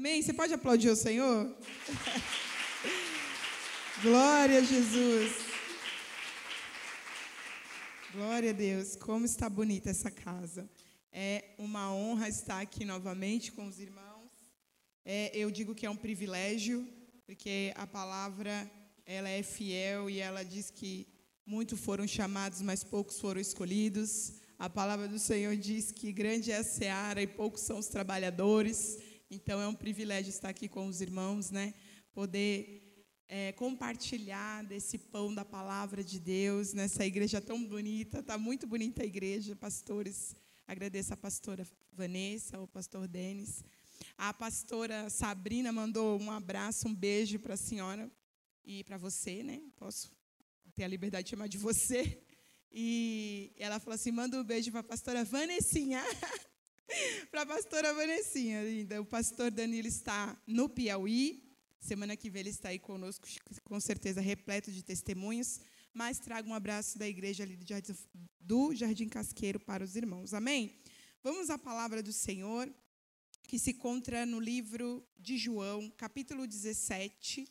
Amém? Você pode aplaudir o Senhor? Glória a Jesus. Glória a Deus. Como está bonita essa casa. É uma honra estar aqui novamente com os irmãos. É, eu digo que é um privilégio, porque a palavra ela é fiel e ela diz que muitos foram chamados, mas poucos foram escolhidos. A palavra do Senhor diz que grande é a seara e poucos são os trabalhadores. Então é um privilégio estar aqui com os irmãos, né? Poder é, compartilhar desse pão da palavra de Deus nessa igreja tão bonita. Está muito bonita a igreja, pastores. Agradeço a pastora Vanessa, o pastor Denis. A pastora Sabrina mandou um abraço, um beijo para a senhora e para você, né? Posso ter a liberdade de chamar de você. E ela falou assim: manda um beijo para a pastora Vanessinha. para a pastora Vanessinha. O pastor Danilo está no Piauí, Semana que vem ele está aí conosco, com certeza repleto de testemunhos. Mas traga um abraço da igreja ali do Jardim, do Jardim Casqueiro para os irmãos. Amém? Vamos à palavra do Senhor, que se encontra no livro de João, capítulo 17,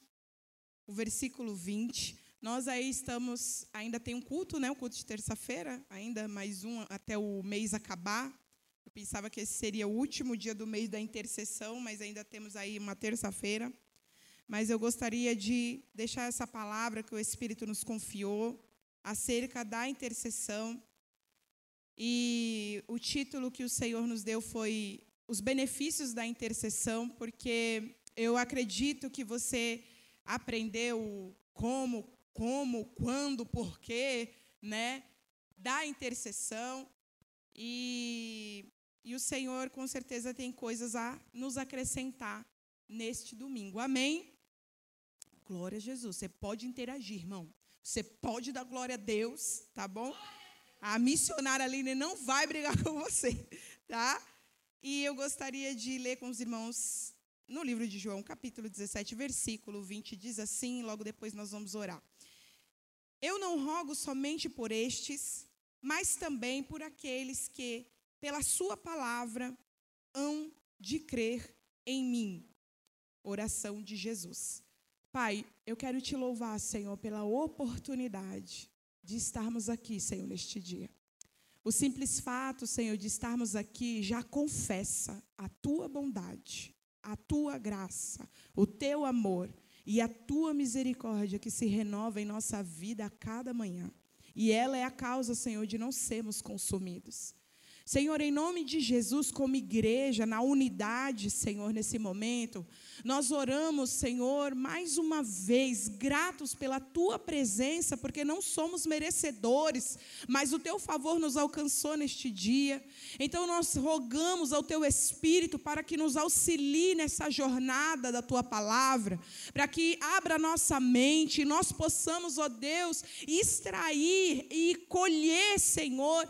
o versículo 20. Nós aí estamos, ainda tem um culto, né? O culto de terça-feira, ainda mais um até o mês acabar. Eu pensava que esse seria o último dia do mês da intercessão, mas ainda temos aí uma terça-feira mas eu gostaria de deixar essa palavra que o Espírito nos confiou acerca da intercessão. E o título que o Senhor nos deu foi Os benefícios da intercessão, porque eu acredito que você aprendeu como, como, quando, porquê, né, da intercessão. E, e o Senhor, com certeza, tem coisas a nos acrescentar neste domingo. Amém? Glória a Jesus. Você pode interagir, irmão. Você pode dar glória a Deus, tá bom? A missionária Aline não vai brigar com você, tá? E eu gostaria de ler com os irmãos no livro de João, capítulo 17, versículo 20, diz assim, logo depois nós vamos orar. Eu não rogo somente por estes, mas também por aqueles que, pela sua palavra, hão de crer em mim. Oração de Jesus. Pai, eu quero te louvar, Senhor, pela oportunidade de estarmos aqui, Senhor, neste dia. O simples fato, Senhor, de estarmos aqui já confessa a tua bondade, a tua graça, o teu amor e a tua misericórdia que se renova em nossa vida a cada manhã. E ela é a causa, Senhor, de não sermos consumidos. Senhor, em nome de Jesus, como igreja, na unidade, Senhor, nesse momento, nós oramos, Senhor, mais uma vez, gratos pela tua presença, porque não somos merecedores, mas o teu favor nos alcançou neste dia. Então nós rogamos ao teu Espírito para que nos auxilie nessa jornada da tua palavra, para que abra nossa mente e nós possamos, ó Deus, extrair e colher, Senhor,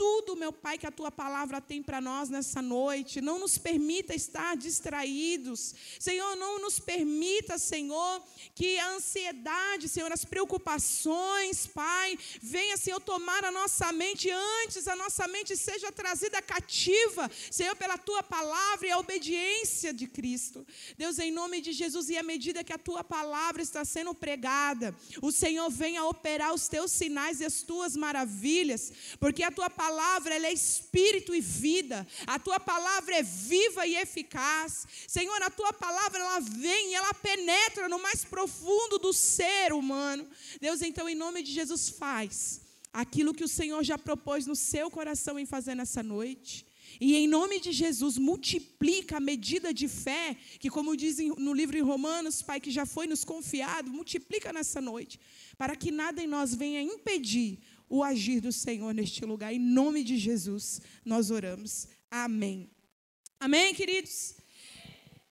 tudo, meu Pai, que a tua palavra tem para nós nessa noite. Não nos permita estar distraídos. Senhor, não nos permita, Senhor, que a ansiedade, Senhor, as preocupações, Pai, venha, Senhor, tomar a nossa mente antes a nossa mente seja trazida cativa, Senhor, pela tua palavra e a obediência de Cristo. Deus, em nome de Jesus, e à medida que a tua palavra está sendo pregada, o Senhor venha operar os teus sinais e as tuas maravilhas, porque a tua palavra palavra é espírito e vida. A tua palavra é viva e eficaz. Senhor, a tua palavra ela vem e ela penetra no mais profundo do ser humano. Deus, então, em nome de Jesus, faz aquilo que o Senhor já propôs no seu coração em fazer nessa noite. E em nome de Jesus, multiplica a medida de fé, que, como dizem no livro em Romanos, Pai, que já foi nos confiado, multiplica nessa noite, para que nada em nós venha impedir o agir do Senhor neste lugar. Em nome de Jesus, nós oramos. Amém. Amém, queridos?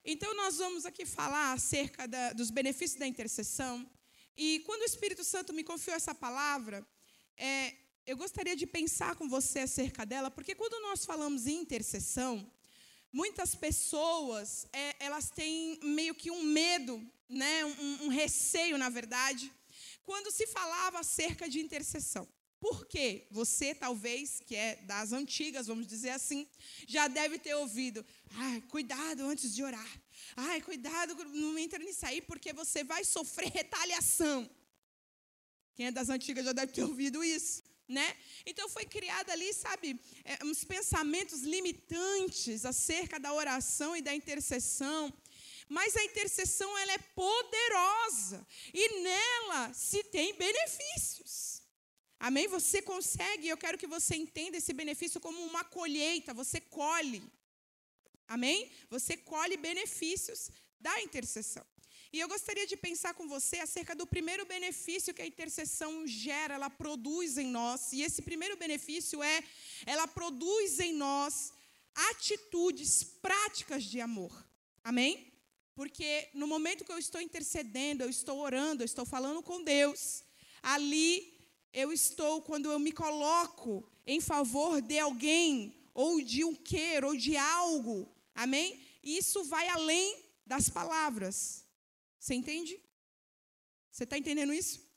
Então, nós vamos aqui falar acerca da, dos benefícios da intercessão. E quando o Espírito Santo me confiou essa palavra, é, eu gostaria de pensar com você acerca dela, porque quando nós falamos em intercessão, muitas pessoas é, elas têm meio que um medo, né, um, um receio, na verdade, quando se falava acerca de intercessão. Por quê? Você, talvez, que é das antigas, vamos dizer assim, já deve ter ouvido. Ai, cuidado antes de orar. Ai, cuidado, não entra nisso aí, porque você vai sofrer retaliação. Quem é das antigas já deve ter ouvido isso, né? Então foi criada ali, sabe, é, uns pensamentos limitantes acerca da oração e da intercessão. Mas a intercessão ela é poderosa e nela se tem benefícios. Amém? Você consegue, eu quero que você entenda esse benefício como uma colheita, você colhe. Amém? Você colhe benefícios da intercessão. E eu gostaria de pensar com você acerca do primeiro benefício que a intercessão gera, ela produz em nós. E esse primeiro benefício é, ela produz em nós atitudes práticas de amor. Amém? Porque no momento que eu estou intercedendo, eu estou orando, eu estou falando com Deus, ali eu estou, quando eu me coloco em favor de alguém, ou de um querer, ou de algo, amém? Isso vai além das palavras. Você entende? Você está entendendo isso?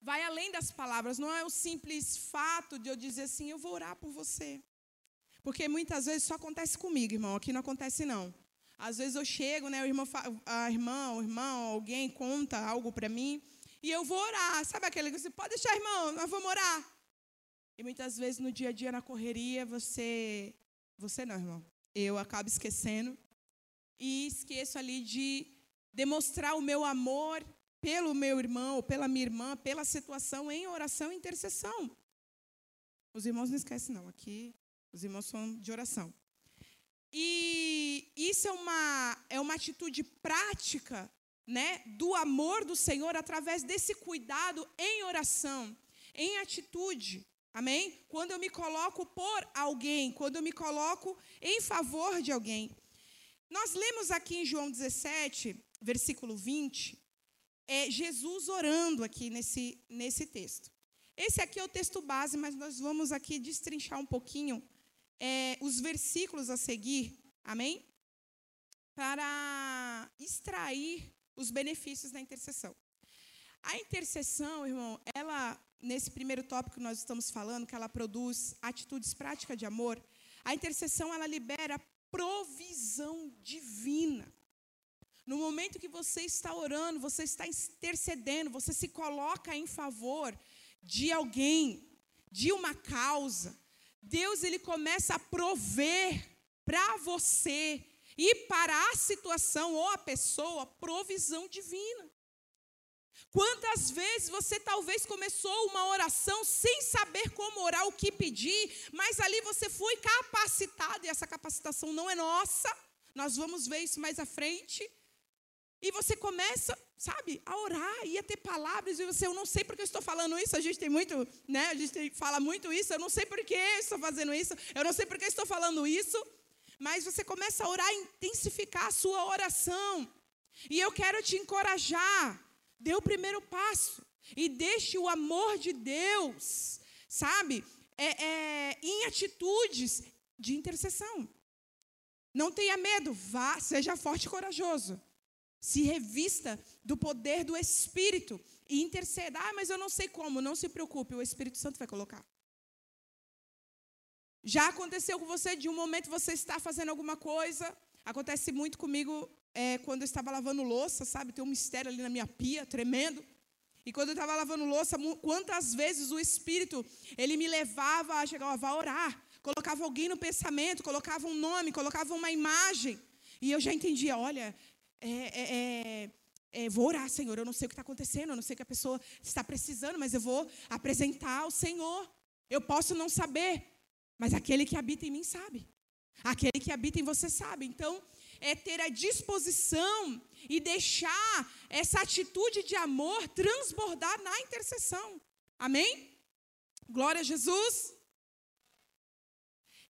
Vai além das palavras, não é o simples fato de eu dizer assim, eu vou orar por você. Porque muitas vezes só acontece comigo, irmão, aqui não acontece não. Às vezes eu chego, né, o irmão, a irmã, o irmão, alguém conta algo para mim, e eu vou orar. Sabe aquele que você pode deixar, irmão, nós vamos orar. E muitas vezes no dia a dia, na correria, você. Você não, irmão. Eu acabo esquecendo. E esqueço ali de demonstrar o meu amor pelo meu irmão, pela minha irmã, pela situação em oração e intercessão. Os irmãos não esquecem, não. Aqui, os irmãos são de oração. E isso é uma, é uma atitude prática né, do amor do Senhor através desse cuidado em oração, em atitude. Amém? Quando eu me coloco por alguém, quando eu me coloco em favor de alguém. Nós lemos aqui em João 17, versículo 20, é Jesus orando aqui nesse, nesse texto. Esse aqui é o texto base, mas nós vamos aqui destrinchar um pouquinho é, os versículos a seguir, amém? Para extrair os benefícios da intercessão. A intercessão, irmão, ela, nesse primeiro tópico que nós estamos falando, que ela produz atitudes práticas de amor, a intercessão, ela libera provisão divina. No momento que você está orando, você está intercedendo, você se coloca em favor de alguém, de uma causa, Deus ele começa a prover para você e para a situação ou a pessoa, provisão divina. Quantas vezes você talvez começou uma oração sem saber como orar, o que pedir, mas ali você foi capacitado, e essa capacitação não é nossa, nós vamos ver isso mais à frente. E você começa, sabe, a orar e a ter palavras, e você, eu não sei porque eu estou falando isso, a gente tem muito, né, a gente tem, fala muito isso, eu não sei porque eu estou fazendo isso, eu não sei porque eu estou falando isso, mas você começa a orar e intensificar a sua oração. E eu quero te encorajar. Dê o primeiro passo e deixe o amor de Deus, sabe, é, é, em atitudes de intercessão. Não tenha medo, vá, seja forte e corajoso. Se revista do poder do Espírito e interceda. Ah, mas eu não sei como. Não se preocupe, o Espírito Santo vai colocar. Já aconteceu com você de um momento você está fazendo alguma coisa? Acontece muito comigo é, quando eu estava lavando louça, sabe? Tem um mistério ali na minha pia, tremendo. E quando eu estava lavando louça, quantas vezes o Espírito, ele me levava a chegar, a orar. Colocava alguém no pensamento, colocava um nome, colocava uma imagem. E eu já entendia, olha, é, é, é, é vou orar, Senhor. Eu não sei o que está acontecendo, eu não sei o que a pessoa está precisando, mas eu vou apresentar ao Senhor. Eu posso não saber, mas aquele que habita em mim sabe. Aquele que habita em você sabe. Então, é ter a disposição e deixar essa atitude de amor transbordar na intercessão. Amém? Glória a Jesus.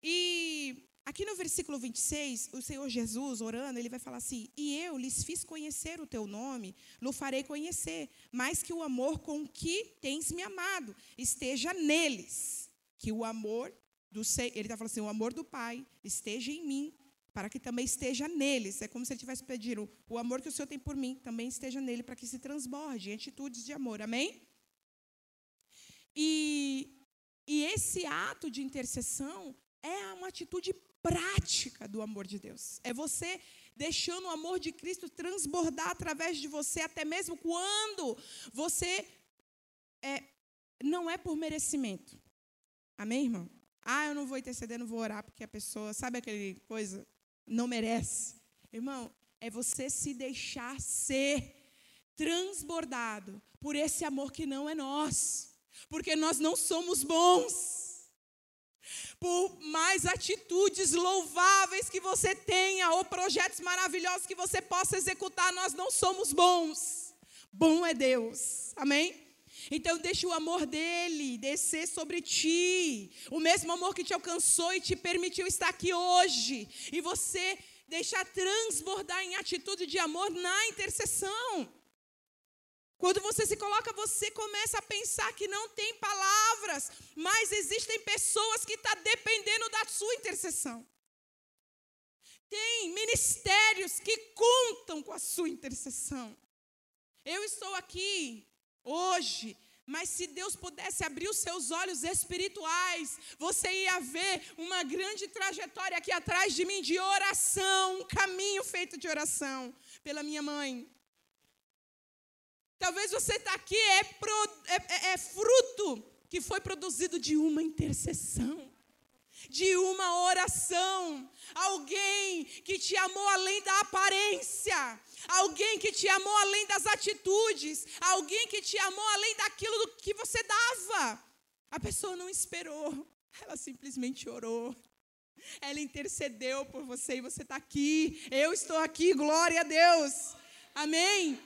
E aqui no versículo 26, o Senhor Jesus, orando, ele vai falar assim: E eu lhes fiz conhecer o teu nome, lo farei conhecer, mais que o amor com que tens me amado esteja neles. Que o amor do ele está falando assim, o amor do Pai esteja em mim, para que também esteja neles. É como se ele estivesse pedindo, o amor que o Senhor tem por mim também esteja nele, para que se transborde em atitudes de amor. Amém? E, e esse ato de intercessão é uma atitude prática do amor de Deus. É você deixando o amor de Cristo transbordar através de você, até mesmo quando você é, não é por merecimento. Amém, irmão? Ah, eu não vou interceder, não vou orar, porque a pessoa, sabe aquele coisa? Não merece. Irmão, é você se deixar ser transbordado por esse amor que não é nosso. Porque nós não somos bons por mais atitudes louváveis que você tenha ou projetos maravilhosos que você possa executar, nós não somos bons. Bom é Deus. Amém? Então deixe o amor dele descer sobre ti. O mesmo amor que te alcançou e te permitiu estar aqui hoje. E você deixar transbordar em atitude de amor na intercessão. Quando você se coloca, você começa a pensar que não tem palavras, mas existem pessoas que estão tá dependendo da sua intercessão. Tem ministérios que contam com a sua intercessão. Eu estou aqui hoje, mas se Deus pudesse abrir os seus olhos espirituais, você ia ver uma grande trajetória aqui atrás de mim de oração, um caminho feito de oração pela minha mãe, Talvez você está aqui, é, pro, é, é, é fruto que foi produzido de uma intercessão, de uma oração. Alguém que te amou além da aparência, alguém que te amou além das atitudes, alguém que te amou além daquilo que você dava. A pessoa não esperou, ela simplesmente orou. Ela intercedeu por você e você está aqui. Eu estou aqui, glória a Deus. Amém.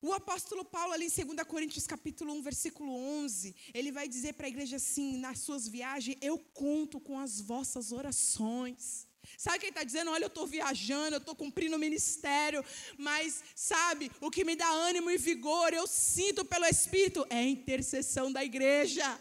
O apóstolo Paulo, ali em 2 Coríntios capítulo 1, versículo 11, ele vai dizer para a igreja assim, nas suas viagens, eu conto com as vossas orações. Sabe quem está dizendo? Olha, eu estou viajando, eu estou cumprindo o ministério, mas sabe, o que me dá ânimo e vigor, eu sinto pelo Espírito, é a intercessão da igreja.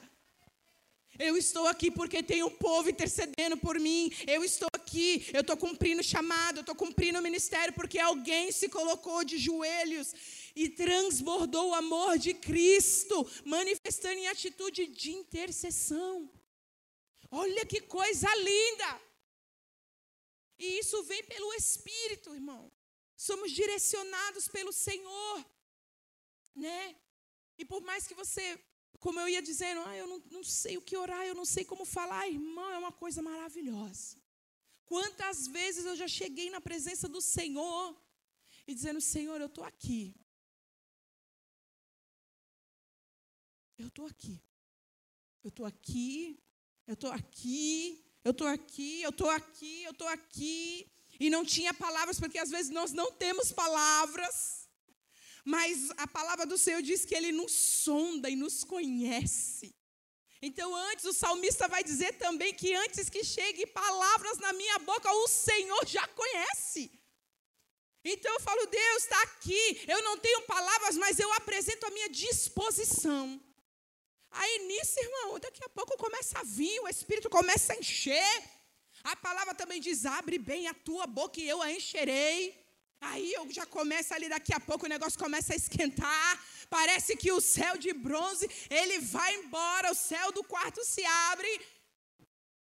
Eu estou aqui porque tem um povo intercedendo por mim. Eu estou aqui, eu estou cumprindo o chamado, eu estou cumprindo o ministério porque alguém se colocou de joelhos e transbordou o amor de Cristo, manifestando em atitude de intercessão. Olha que coisa linda! E isso vem pelo Espírito, irmão. Somos direcionados pelo Senhor, né? E por mais que você, como eu ia dizendo, ah, eu não, não sei o que orar, eu não sei como falar, irmão, é uma coisa maravilhosa. Quantas vezes eu já cheguei na presença do Senhor e dizendo: Senhor, eu estou aqui. Eu estou aqui. Eu estou aqui. Eu estou aqui. Eu estou aqui. Eu estou aqui. Eu estou aqui. E não tinha palavras, porque às vezes nós não temos palavras. Mas a palavra do Senhor diz que Ele nos sonda e nos conhece. Então, antes, o salmista vai dizer também que antes que chegue palavras na minha boca, o Senhor já conhece. Então eu falo, Deus está aqui. Eu não tenho palavras, mas eu apresento a minha disposição. Aí nisso, irmão, daqui a pouco começa a vir, o Espírito começa a encher. A palavra também diz: abre bem a tua boca e eu a encherei. Aí eu já começo ali, daqui a pouco o negócio começa a esquentar. Parece que o céu de bronze, ele vai embora, o céu do quarto se abre.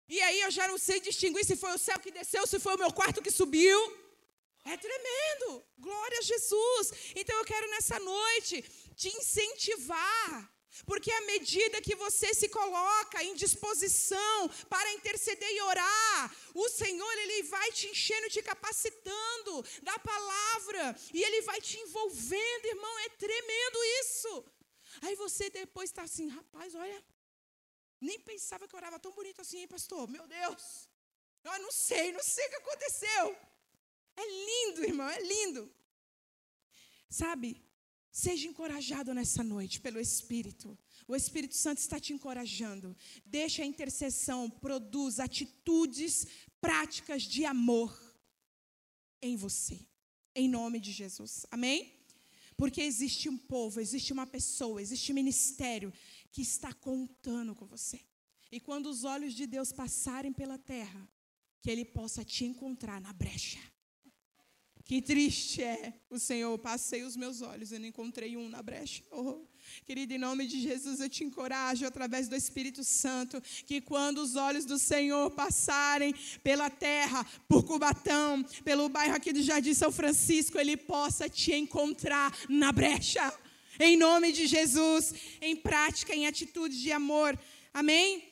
E aí eu já não sei distinguir se foi o céu que desceu, se foi o meu quarto que subiu. É tremendo. Glória a Jesus. Então eu quero nessa noite te incentivar porque à medida que você se coloca em disposição para interceder e orar, o Senhor ele vai te enchendo, te capacitando da palavra e ele vai te envolvendo, irmão, é tremendo isso. Aí você depois está assim, rapaz, olha, nem pensava que eu orava tão bonito assim, hein, pastor? Meu Deus, eu não sei, não sei o que aconteceu. É lindo, irmão, é lindo. Sabe, Seja encorajado nessa noite pelo Espírito. O Espírito Santo está te encorajando. Deixa a intercessão produz atitudes práticas de amor em você. Em nome de Jesus. Amém? Porque existe um povo, existe uma pessoa, existe um ministério que está contando com você. E quando os olhos de Deus passarem pela terra, que Ele possa te encontrar na brecha Que triste é o Senhor. Passei os meus olhos e não encontrei um na brecha. Oh. Querido, em nome de Jesus, eu te encorajo através do Espírito Santo que quando os olhos do Senhor passarem pela terra, por Cubatão, pelo bairro aqui do Jardim São Francisco, Ele possa te encontrar na brecha. Em nome de Jesus, em prática, em atitude de amor. Amém?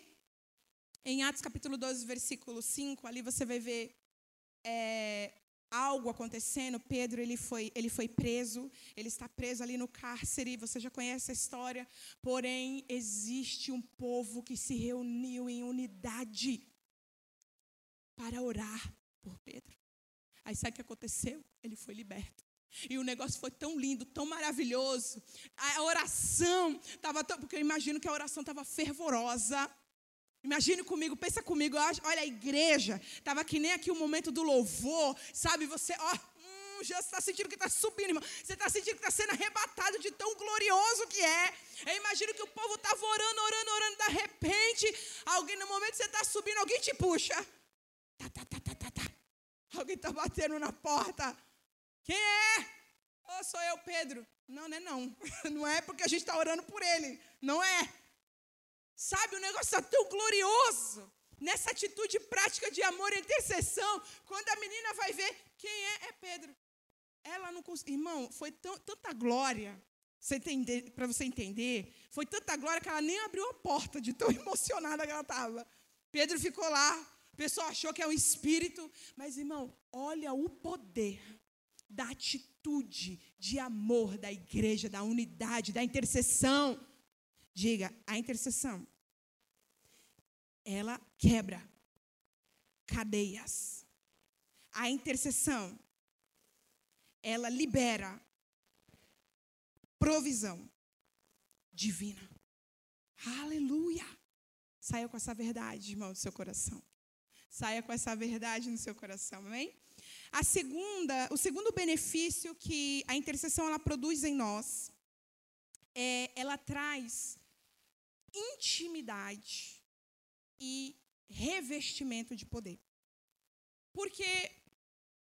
Em Atos capítulo 12, versículo 5, ali você vai ver é, algo acontecendo. Pedro ele foi, ele foi preso, ele está preso ali no cárcere. Você já conhece a história. Porém, existe um povo que se reuniu em unidade para orar por Pedro. Aí sabe o que aconteceu? Ele foi liberto. E o negócio foi tão lindo, tão maravilhoso. A oração estava tão. Porque eu imagino que a oração estava fervorosa. Imagine comigo, pensa comigo, olha a igreja, estava que nem aqui o momento do louvor, sabe? Você, ó, hum, já está sentindo que está subindo, irmão. Você está sentindo que está sendo arrebatado de tão glorioso que é. Eu imagino que o povo estava orando, orando, orando, de repente, alguém, no momento que você está subindo, alguém te puxa. Tá, tá, tá, tá, tá, tá. Alguém está batendo na porta. Quem é? Oh, sou eu, Pedro. Não, não é não. Não é porque a gente está orando por ele. Não é. Sabe, o negócio está tão glorioso. Nessa atitude prática de amor e intercessão, quando a menina vai ver quem é, é Pedro. Ela não conseguiu. Irmão, foi tão, tanta glória, para você entender, foi tanta glória que ela nem abriu a porta de tão emocionada que ela estava. Pedro ficou lá, o pessoal achou que é um espírito, mas irmão, olha o poder da atitude de amor da igreja, da unidade, da intercessão. Diga, a intercessão, ela quebra cadeias. A intercessão, ela libera provisão divina. Aleluia! Saia com essa verdade, irmão, do seu coração. Saia com essa verdade no seu coração, amém? A segunda, o segundo benefício que a intercessão ela produz em nós é ela traz intimidade e revestimento de poder. Porque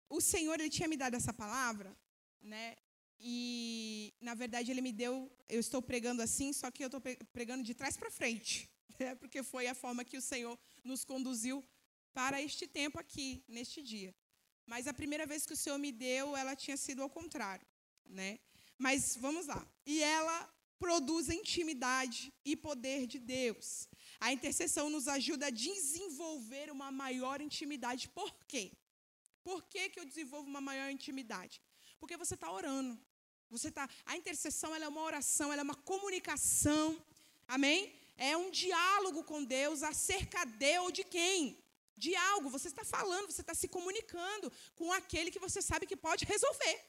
o Senhor ele tinha me dado essa palavra, né? E na verdade ele me deu, eu estou pregando assim, só que eu estou pregando de trás para frente, né? porque foi a forma que o Senhor nos conduziu para este tempo aqui, neste dia. Mas a primeira vez que o Senhor me deu, ela tinha sido ao contrário, né? Mas vamos lá. E ela produz intimidade e poder de Deus. A intercessão nos ajuda a desenvolver uma maior intimidade. Por quê? Por que, que eu desenvolvo uma maior intimidade? Porque você está orando. Você tá, a intercessão é uma oração, é uma comunicação. Amém? É um diálogo com Deus acerca de ou de quem? De algo. Você está falando, você está se comunicando com aquele que você sabe que pode resolver.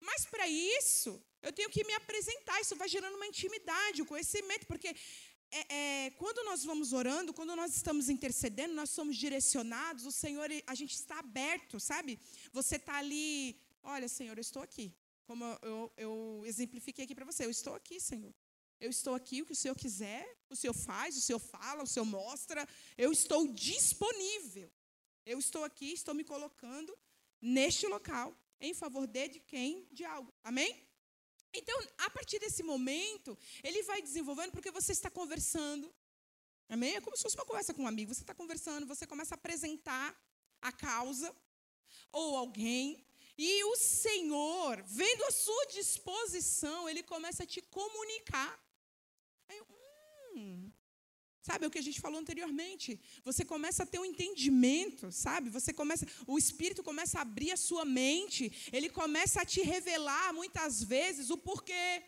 Mas para isso, eu tenho que me apresentar. Isso vai gerando uma intimidade, um conhecimento, porque é, é, quando nós vamos orando, quando nós estamos intercedendo, nós somos direcionados, o Senhor, a gente está aberto, sabe? Você está ali, olha, Senhor, eu estou aqui. Como eu, eu, eu exemplifiquei aqui para você, eu estou aqui, Senhor. Eu estou aqui, o que o Senhor quiser, o Senhor faz, o Senhor fala, o Senhor mostra. Eu estou disponível. Eu estou aqui, estou me colocando neste local em favor de, de quem? De algo. Amém? Então, a partir desse momento, ele vai desenvolvendo porque você está conversando. Amém? É como se fosse uma conversa com um amigo. Você está conversando, você começa a apresentar a causa ou alguém. E o Senhor, vendo a sua disposição, ele começa a te comunicar. Aí, hum, Sabe o que a gente falou anteriormente? Você começa a ter um entendimento, sabe? Você começa, o espírito começa a abrir a sua mente, ele começa a te revelar muitas vezes o porquê.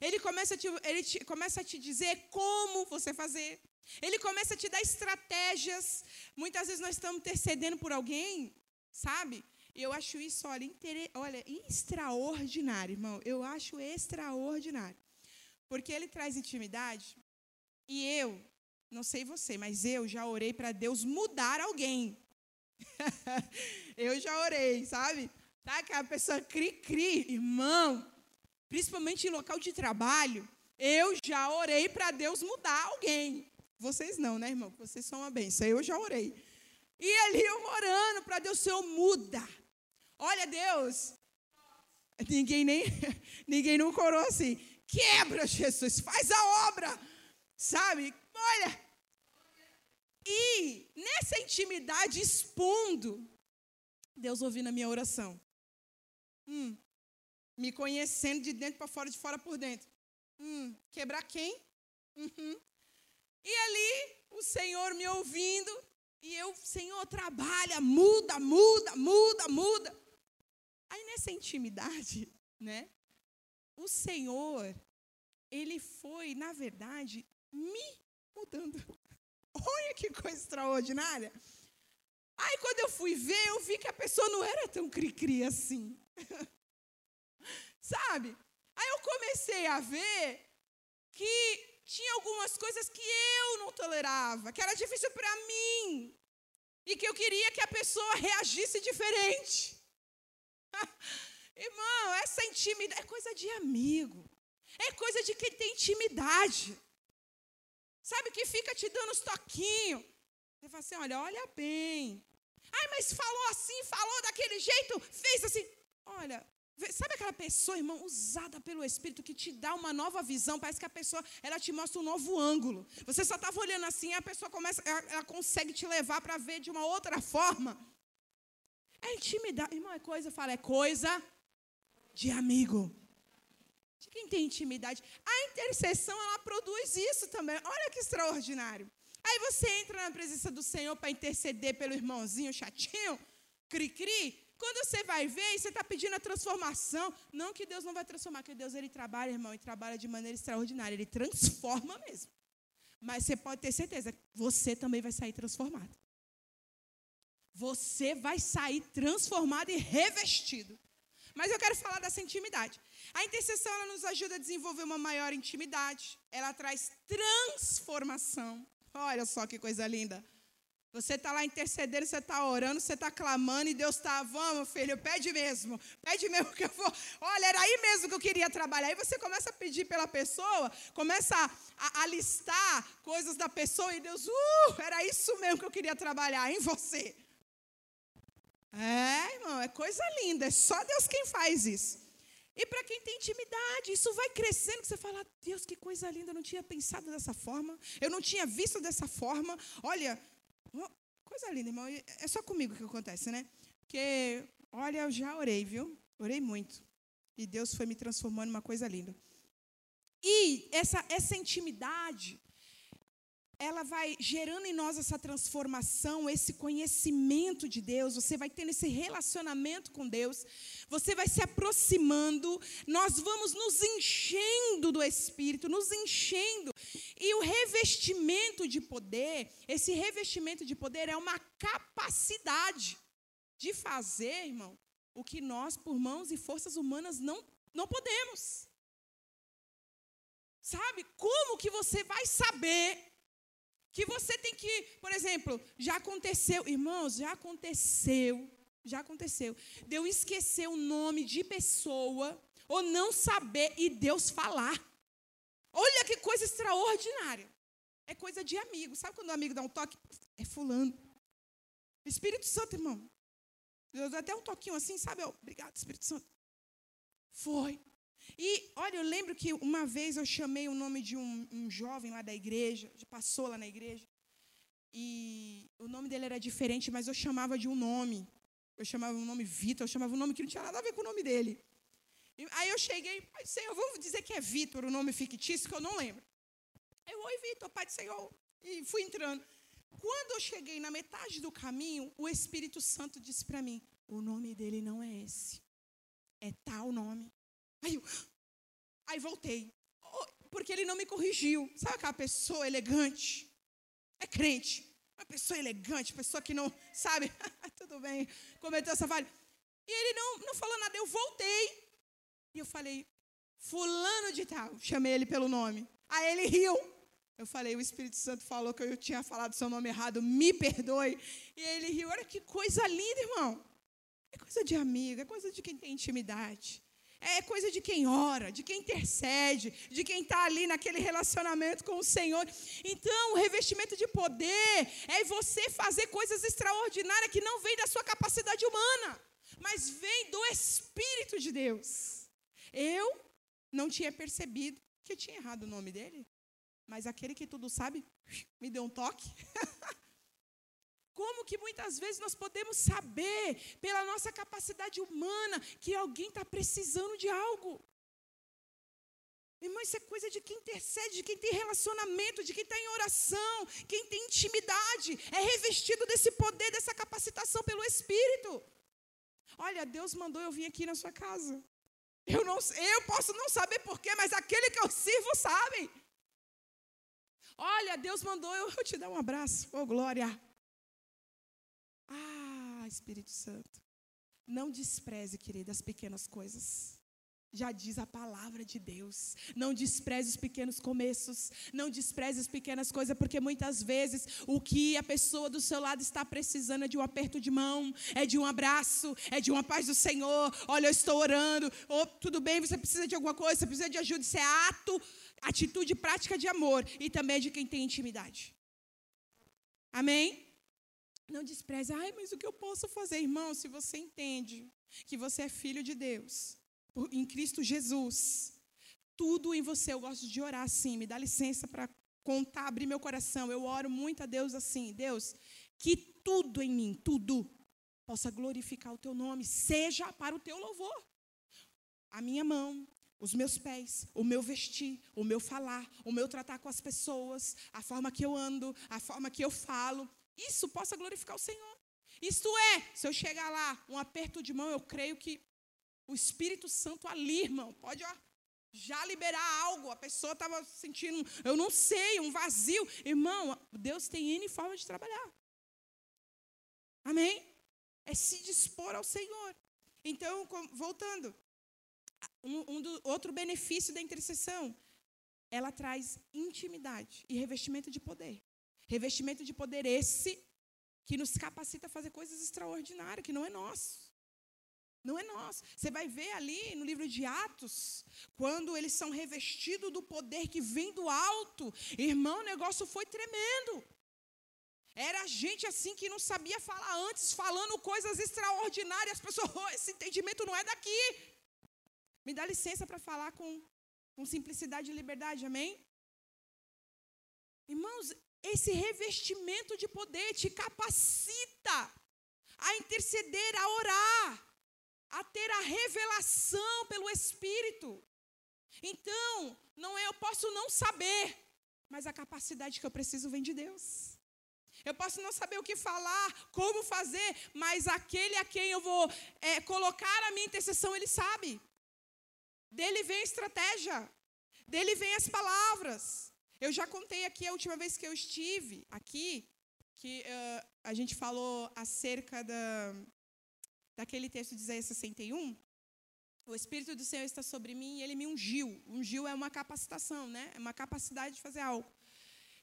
Ele começa a te, ele te, começa a te dizer como você fazer. Ele começa a te dar estratégias. Muitas vezes nós estamos intercedendo por alguém, sabe? E eu acho isso, olha, inter... olha, extraordinário, irmão. Eu acho extraordinário. Porque ele traz intimidade. E eu, não sei você, mas eu já orei para Deus mudar alguém. eu já orei, sabe? Tá? Que a pessoa cri-cri, irmão, principalmente em local de trabalho, eu já orei para Deus mudar alguém. Vocês não, né, irmão? Vocês são uma benção. Eu já orei. E ali eu orando para Deus, Senhor, muda. Glória a Deus. Ninguém nem ninguém não corou assim. Quebra, Jesus, faz a obra. Sabe? Olha. E nessa intimidade expondo, Deus ouvindo a minha oração. Hum, me conhecendo de dentro para fora, de fora por dentro. Hum, quebrar quem? Uhum. E ali, o Senhor me ouvindo, e eu, Senhor, trabalha, muda, muda, muda, muda. Aí nessa intimidade, né? O Senhor, ele foi, na verdade, me mudando. Olha que coisa extraordinária. Aí quando eu fui ver, eu vi que a pessoa não era tão cri-cri assim. Sabe? Aí eu comecei a ver que tinha algumas coisas que eu não tolerava, que era difícil para mim. E que eu queria que a pessoa reagisse diferente. Irmão, essa intimidade é coisa de amigo. É coisa de quem tem intimidade. Sabe que fica te dando os toquinhos. Você fala assim: olha, olha bem. Ai, mas falou assim, falou daquele jeito, fez assim. Olha, sabe aquela pessoa, irmão, usada pelo Espírito que te dá uma nova visão? Parece que a pessoa, ela te mostra um novo ângulo. Você só estava olhando assim, a pessoa começa, ela, ela consegue te levar para ver de uma outra forma. É intimidade, irmão, é coisa, fala, é coisa de amigo. De quem tem intimidade. A intercessão, ela produz isso também. Olha que extraordinário. Aí você entra na presença do Senhor para interceder pelo irmãozinho chatinho, cri-cri. Quando você vai ver, você está pedindo a transformação. Não que Deus não vai transformar, que Deus ele trabalha, irmão, e trabalha de maneira extraordinária. Ele transforma mesmo. Mas você pode ter certeza, você também vai sair transformado. Você vai sair transformado e revestido. Mas eu quero falar dessa intimidade. A intercessão ela nos ajuda a desenvolver uma maior intimidade. Ela traz transformação. Olha só que coisa linda. Você está lá intercedendo, você está orando, você está clamando e Deus está, vamos, filho, pede mesmo, pede mesmo que eu vou. Olha, era aí mesmo que eu queria trabalhar. Aí você começa a pedir pela pessoa, começa a, a listar coisas da pessoa e Deus, uh, era isso mesmo que eu queria trabalhar em você. É, irmão, é coisa linda, é só Deus quem faz isso. E para quem tem intimidade, isso vai crescendo, você fala, Deus, que coisa linda, eu não tinha pensado dessa forma, eu não tinha visto dessa forma. Olha, coisa linda, irmão, é só comigo que acontece, né? Porque, olha, eu já orei, viu? Orei muito. E Deus foi me transformando em uma coisa linda. E essa, essa intimidade, ela vai gerando em nós essa transformação, esse conhecimento de Deus, você vai tendo esse relacionamento com Deus, você vai se aproximando, nós vamos nos enchendo do Espírito, nos enchendo. E o revestimento de poder, esse revestimento de poder é uma capacidade de fazer, irmão, o que nós, por mãos e forças humanas, não, não podemos. Sabe? Como que você vai saber que você tem que, por exemplo, já aconteceu, irmãos, já aconteceu, já aconteceu, de eu esquecer o nome de pessoa, ou não saber e Deus falar. Olha que coisa extraordinária. É coisa de amigo. Sabe quando o amigo dá um toque? É fulano. Espírito Santo, irmão. Deus dá até um toquinho assim, sabe? Obrigado, Espírito Santo. Foi. E olha, eu lembro que uma vez eu chamei o nome de um, um jovem lá da igreja, passou lá na igreja, e o nome dele era diferente, mas eu chamava de um nome. Eu chamava o nome Vitor, eu chamava um nome que não tinha nada a ver com o nome dele. E, aí eu cheguei, Pai do Senhor, vamos dizer que é Vitor, o nome fictício, que eu não lembro. Eu, oi, Vitor, Pai do Senhor. E fui entrando. Quando eu cheguei na metade do caminho, o Espírito Santo disse para mim: o nome dele não é esse, é tal nome. Aí, aí voltei. Porque ele não me corrigiu. Sabe aquela pessoa elegante? É crente. Uma pessoa elegante, pessoa que não sabe. Tudo bem, cometeu essa falha. E ele não, não falou nada. Eu voltei. E eu falei, Fulano de Tal. Chamei ele pelo nome. Aí ele riu. Eu falei, o Espírito Santo falou que eu tinha falado seu nome errado, me perdoe. E ele riu. Olha que coisa linda, irmão. É coisa de amigo, é coisa de quem tem intimidade. É coisa de quem ora, de quem intercede, de quem está ali naquele relacionamento com o Senhor. Então, o revestimento de poder é você fazer coisas extraordinárias que não vem da sua capacidade humana, mas vem do Espírito de Deus. Eu não tinha percebido que eu tinha errado o nome dele, mas aquele que tudo sabe me deu um toque. Como que muitas vezes nós podemos saber, pela nossa capacidade humana, que alguém está precisando de algo? Irmão, isso é coisa de quem intercede, de quem tem relacionamento, de quem está em oração, quem tem intimidade, é revestido desse poder, dessa capacitação pelo Espírito. Olha, Deus mandou eu vir aqui na sua casa. Eu, não, eu posso não saber porquê, mas aquele que eu sirvo sabe. Olha, Deus mandou eu, eu te dar um abraço. Oh, glória. Ah, Espírito Santo. Não despreze, querida, as pequenas coisas. Já diz a palavra de Deus. Não despreze os pequenos começos. Não despreze as pequenas coisas, porque muitas vezes o que a pessoa do seu lado está precisando é de um aperto de mão, é de um abraço, é de uma paz do Senhor. Olha, eu estou orando. Oh, tudo bem, você precisa de alguma coisa, você precisa de ajuda. Isso é ato, atitude prática de amor e também de quem tem intimidade. Amém? Não despreze. Ai, mas o que eu posso fazer, irmão, se você entende que você é filho de Deus? em Cristo Jesus. Tudo em você, eu gosto de orar assim, me dá licença para contar, abrir meu coração. Eu oro muito a Deus assim, Deus, que tudo em mim, tudo, possa glorificar o teu nome, seja para o teu louvor. A minha mão, os meus pés, o meu vestir, o meu falar, o meu tratar com as pessoas, a forma que eu ando, a forma que eu falo, isso possa glorificar o Senhor. Isto é, se eu chegar lá, um aperto de mão, eu creio que o Espírito Santo ali, irmão, pode ó, já liberar algo. A pessoa estava sentindo, eu não sei, um vazio. Irmão, Deus tem N forma de trabalhar. Amém? É se dispor ao Senhor. Então, voltando, um, um do, outro benefício da intercessão, ela traz intimidade e revestimento de poder. Revestimento de poder esse que nos capacita a fazer coisas extraordinárias, que não é nosso. Não é nosso. Você vai ver ali no livro de Atos, quando eles são revestidos do poder que vem do alto. Irmão, o negócio foi tremendo. Era gente assim que não sabia falar antes, falando coisas extraordinárias. As pessoas, oh, esse entendimento não é daqui. Me dá licença para falar com, com simplicidade e liberdade, amém? Irmãos, esse revestimento de poder te capacita a interceder, a orar a ter a revelação pelo Espírito. Então, não é eu posso não saber, mas a capacidade que eu preciso vem de Deus. Eu posso não saber o que falar, como fazer, mas aquele a quem eu vou é, colocar a minha intercessão, ele sabe. Dele vem a estratégia, dele vem as palavras. Eu já contei aqui a última vez que eu estive aqui, que uh, a gente falou acerca da, daquele texto de Isaías 61, o Espírito do Senhor está sobre mim e ele me ungiu. Ungiu é uma capacitação, né? É uma capacidade de fazer algo.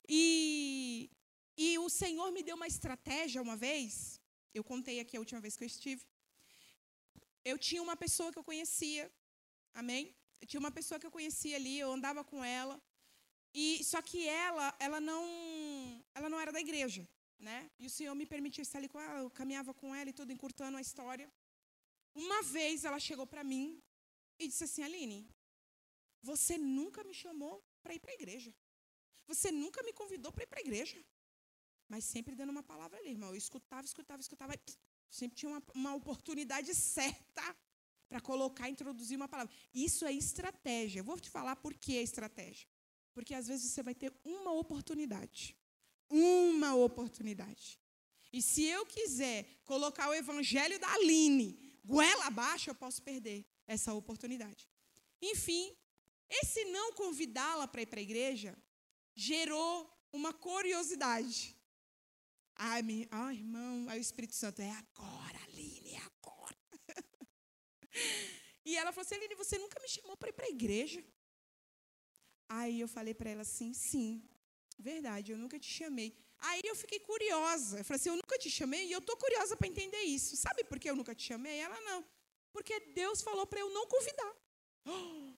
E, e o Senhor me deu uma estratégia uma vez. Eu contei aqui a última vez que eu estive. Eu tinha uma pessoa que eu conhecia, amém? Eu tinha uma pessoa que eu conhecia ali, eu andava com ela. E só que ela, ela não, ela não era da igreja né? E o Senhor me permitiu estar ali com ela, eu caminhava com ela e tudo, encurtando a história. Uma vez ela chegou para mim e disse assim: Aline, você nunca me chamou para ir para a igreja. Você nunca me convidou para ir para a igreja. Mas sempre dando uma palavra ali, irmão. Eu escutava, escutava, escutava. Sempre tinha uma, uma oportunidade certa para colocar, introduzir uma palavra. Isso é estratégia. Eu vou te falar por que é estratégia. Porque às vezes você vai ter uma oportunidade uma oportunidade. E se eu quiser colocar o evangelho da Aline goela abaixo, eu posso perder essa oportunidade. Enfim, esse não convidá-la para ir para a igreja gerou uma curiosidade. Ai, me, ai, irmão, aí o Espírito Santo, é agora, Aline, é agora. e ela falou assim, Aline, você nunca me chamou para ir para a igreja? Aí eu falei para ela assim, sim. Verdade, eu nunca te chamei. Aí eu fiquei curiosa. Eu falei assim: eu nunca te chamei e eu estou curiosa para entender isso. Sabe por que eu nunca te chamei? Ela não. Porque Deus falou para eu não convidar.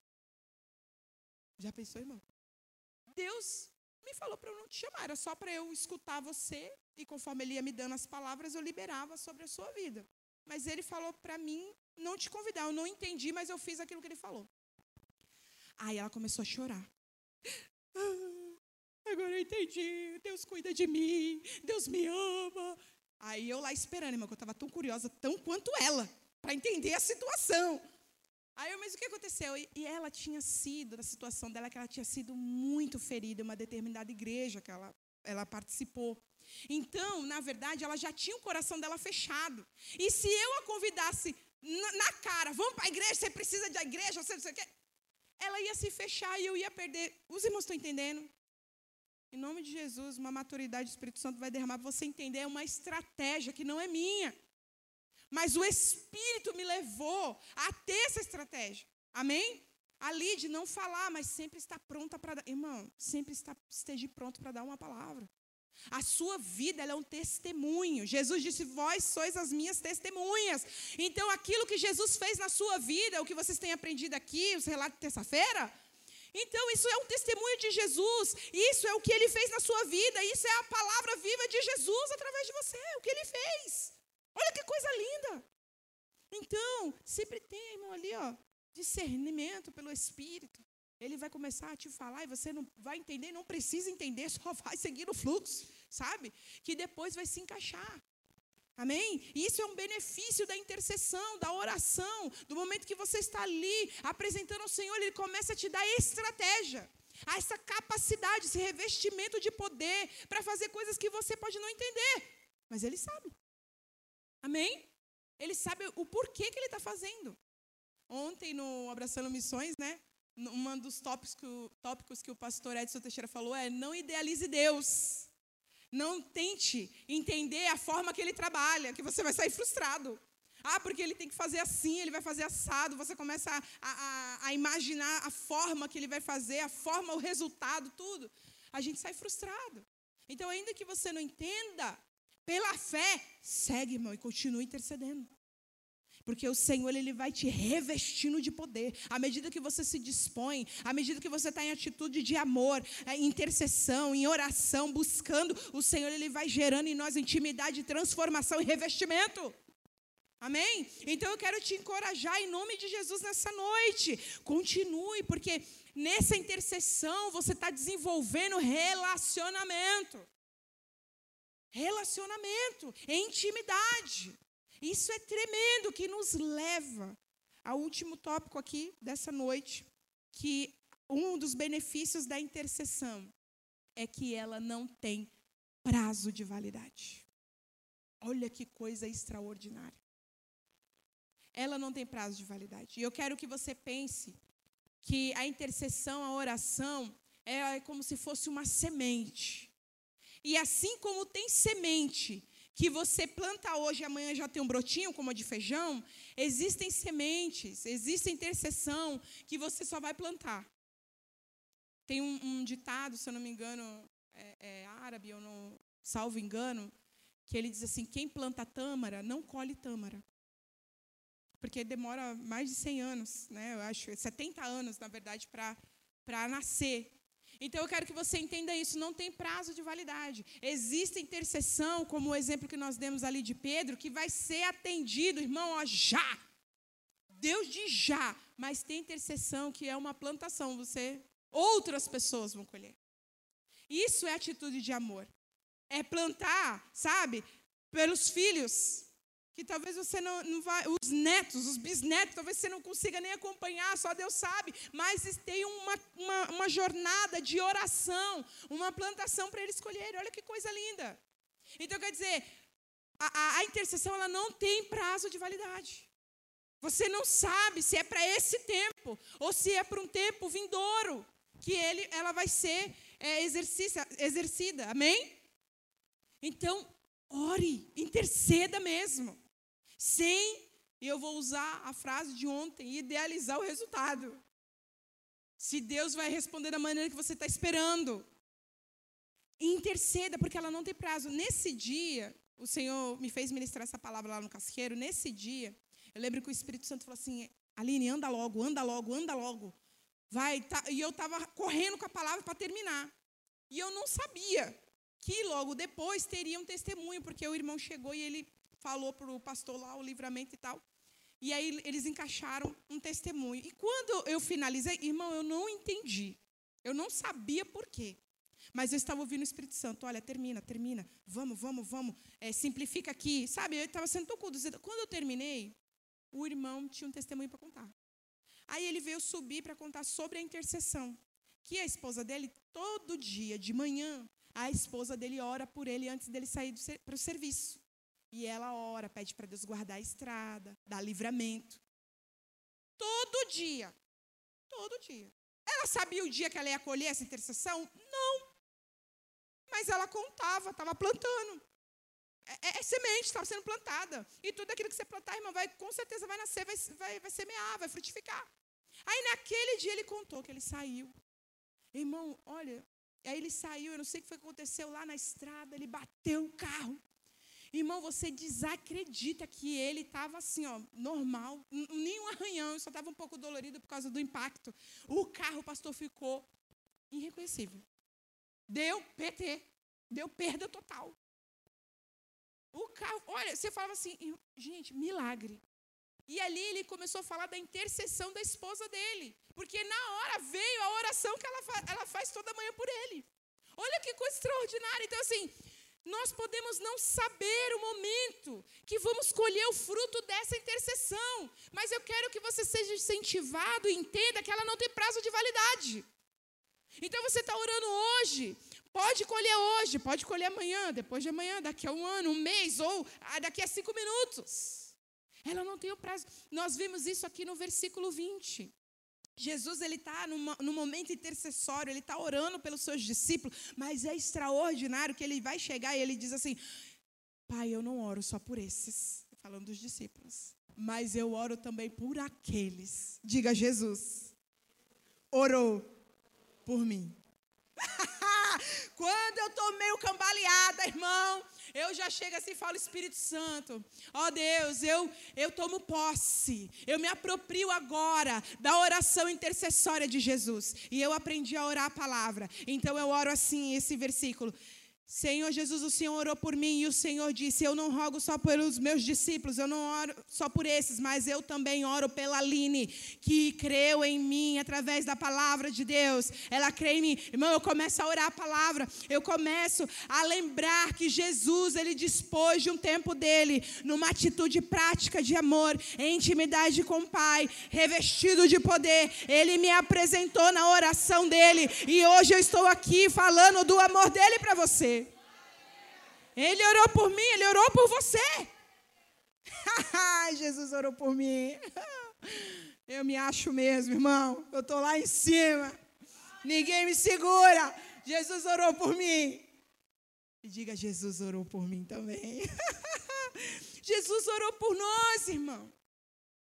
Já pensou, irmão? Deus me falou para eu não te chamar. Era só para eu escutar você e conforme Ele ia me dando as palavras, eu liberava sobre a sua vida. mas ele falou para mim não te convidar. Eu não entendi, mas eu fiz aquilo que ele falou. Aí ela começou a chorar. Ah, agora eu entendi. Deus cuida de mim. Deus me ama. Aí eu lá esperando, irmão, que eu estava tão curiosa, tão quanto ela, para entender a situação. Aí eu, mas o que aconteceu? E, e ela tinha sido, da situação dela, que ela tinha sido muito ferida uma determinada igreja que ela, ela participou. Então, na verdade, ela já tinha o coração dela fechado. E se eu a convidasse na, na cara, vamos para a igreja, você precisa da igreja, você não sei o quê, ela ia se fechar e eu ia perder. Os irmãos estão entendendo? Em nome de Jesus, uma maturidade do Espírito Santo vai derramar para você entender. É uma estratégia que não é minha. Mas o Espírito me levou a ter essa estratégia. Amém? Ali de não falar, mas sempre estar pronta para dar. Irmão, sempre está, esteja pronto para dar uma palavra. A sua vida é um testemunho. Jesus disse: Vós sois as minhas testemunhas. Então, aquilo que Jesus fez na sua vida, o que vocês têm aprendido aqui, os relatos de terça-feira, então, isso é um testemunho de Jesus. Isso é o que ele fez na sua vida. Isso é a palavra viva de Jesus através de você. O que ele fez. Olha que coisa linda. Então, sempre tem, irmão, ali, ó, discernimento pelo Espírito. Ele vai começar a te falar e você não vai entender, não precisa entender, só vai seguir o fluxo, sabe? Que depois vai se encaixar. Amém? Isso é um benefício da intercessão, da oração, do momento que você está ali apresentando ao Senhor, Ele começa a te dar estratégia, essa capacidade, esse revestimento de poder para fazer coisas que você pode não entender, mas Ele sabe. Amém? Ele sabe o porquê que Ele está fazendo. Ontem, no Abraçando Missões, né? Um dos tópicos que, o, pastor Edson Teixeira falou é: não idealize Deus. Não tente entender a forma que ele trabalha, que você vai sair frustrado. Ah, porque ele tem que fazer assim, ele vai fazer assado. Você começa a, a, a, imaginar a forma que ele vai fazer, a forma, o resultado, tudo. A gente sai frustrado. Então, ainda que você não entenda, pela fé, segue, irmão, e continue intercedendo. Porque o Senhor ele vai te revestindo de poder. À medida que você se dispõe, à medida que você está em atitude de amor, é, em intercessão, em oração, buscando, o Senhor ele vai gerando em nós intimidade, transformação e revestimento. Amém? Então eu quero te encorajar em nome de Jesus nessa noite. Continue, porque nessa intercessão você está desenvolvendo relacionamento. Relacionamento, intimidade. Isso é tremendo que nos leva ao último tópico aqui dessa noite, que um dos benefícios da intercessão é que ela não tem prazo de validade. Olha que coisa extraordinária. Ela não tem prazo de validade. E eu quero que você pense que a intercessão, a oração, é como se fosse uma semente. E assim como tem semente que você planta hoje e amanhã já tem um brotinho, como a de feijão, existem sementes, existe intercessão que você só vai plantar. Tem um, um ditado, se eu não me engano, é, é árabe, eu não salvo engano, que ele diz assim: quem planta tâmara não colhe tâmara. Porque demora mais de 100 anos, né? eu acho, 70 anos, na verdade, para nascer. Então eu quero que você entenda isso, não tem prazo de validade. Existe intercessão, como o exemplo que nós demos ali de Pedro, que vai ser atendido, irmão, ó, já. Deus de já, mas tem intercessão que é uma plantação, você outras pessoas vão colher. Isso é atitude de amor. É plantar, sabe, pelos filhos, que talvez você não, não vai, os netos, os bisnetos, talvez você não consiga nem acompanhar, só Deus sabe, mas tem uma, uma, uma jornada de oração, uma plantação para eles escolherem. Olha que coisa linda. Então, quer dizer, a, a, a intercessão ela não tem prazo de validade. Você não sabe se é para esse tempo ou se é para um tempo vindouro que ele, ela vai ser é, exercida. Amém? Então, ore, interceda mesmo sem, e eu vou usar a frase de ontem, idealizar o resultado. Se Deus vai responder da maneira que você está esperando. Interceda, porque ela não tem prazo. Nesse dia, o Senhor me fez ministrar essa palavra lá no casqueiro. Nesse dia, eu lembro que o Espírito Santo falou assim: Aline, anda logo, anda logo, anda logo. Vai, tá. E eu estava correndo com a palavra para terminar. E eu não sabia que logo depois teria um testemunho, porque o irmão chegou e ele falou para o pastor lá o livramento e tal. E aí eles encaixaram um testemunho. E quando eu finalizei, irmão, eu não entendi. Eu não sabia por quê. Mas eu estava ouvindo o Espírito Santo, olha, termina, termina, vamos, vamos, vamos, é, simplifica aqui, sabe? Eu estava sendo tão conduzida. Quando eu terminei, o irmão tinha um testemunho para contar. Aí ele veio subir para contar sobre a intercessão, que a esposa dele, todo dia, de manhã, a esposa dele ora por ele antes dele sair para o serviço. E ela ora, pede para Deus guardar a estrada, dar livramento. Todo dia. Todo dia. Ela sabia o dia que ela ia colher essa intercessão? Não. Mas ela contava, estava plantando. É, é, é semente, estava sendo plantada. E tudo aquilo que você plantar, irmão, vai, com certeza vai nascer, vai, vai, vai semear, vai frutificar. Aí naquele dia ele contou que ele saiu. Irmão, olha, aí ele saiu, eu não sei o que foi que aconteceu lá na estrada, ele bateu o carro. Irmão, você desacredita que ele estava assim, ó, normal, nenhum arranhão, só estava um pouco dolorido por causa do impacto. O carro, pastor ficou irreconhecível. Deu PT, deu perda total. O carro, olha, você falava assim, gente, milagre. E ali ele começou a falar da intercessão da esposa dele. Porque na hora veio a oração que ela, fa ela faz toda manhã por ele. Olha que coisa extraordinária. Então, assim, nós podemos não saber o momento que vamos colher o fruto dessa intercessão. Mas eu quero que você seja incentivado e entenda que ela não tem prazo de validade. Então você está orando hoje, pode colher hoje, pode colher amanhã, depois de amanhã, daqui a um ano, um mês ou ah, daqui a cinco minutos. Ela não tem o prazo. Nós vimos isso aqui no versículo 20. Jesus ele está no momento intercessório, ele está orando pelos seus discípulos, mas é extraordinário que ele vai chegar e ele diz assim: Pai, eu não oro só por esses, falando dos discípulos, mas eu oro também por aqueles. Diga Jesus, orou por mim. Quando eu estou meio cambaleada, irmão, eu já chego assim e falo, Espírito Santo, ó oh Deus, eu, eu tomo posse, eu me aproprio agora da oração intercessória de Jesus. E eu aprendi a orar a palavra. Então eu oro assim, esse versículo. Senhor Jesus, o Senhor orou por mim e o Senhor disse: Eu não rogo só pelos meus discípulos, eu não oro só por esses, mas eu também oro pela Aline, que creu em mim através da palavra de Deus. Ela crê em mim. Irmão, eu começo a orar a palavra, eu começo a lembrar que Jesus, ele dispôs de um tempo dele, numa atitude prática de amor, em intimidade com o Pai, revestido de poder. Ele me apresentou na oração dele e hoje eu estou aqui falando do amor dele para você. Ele orou por mim, ele orou por você. Jesus orou por mim. Eu me acho mesmo, irmão. Eu estou lá em cima. Ninguém me segura. Jesus orou por mim. E diga: Jesus orou por mim também. Jesus orou por nós, irmão.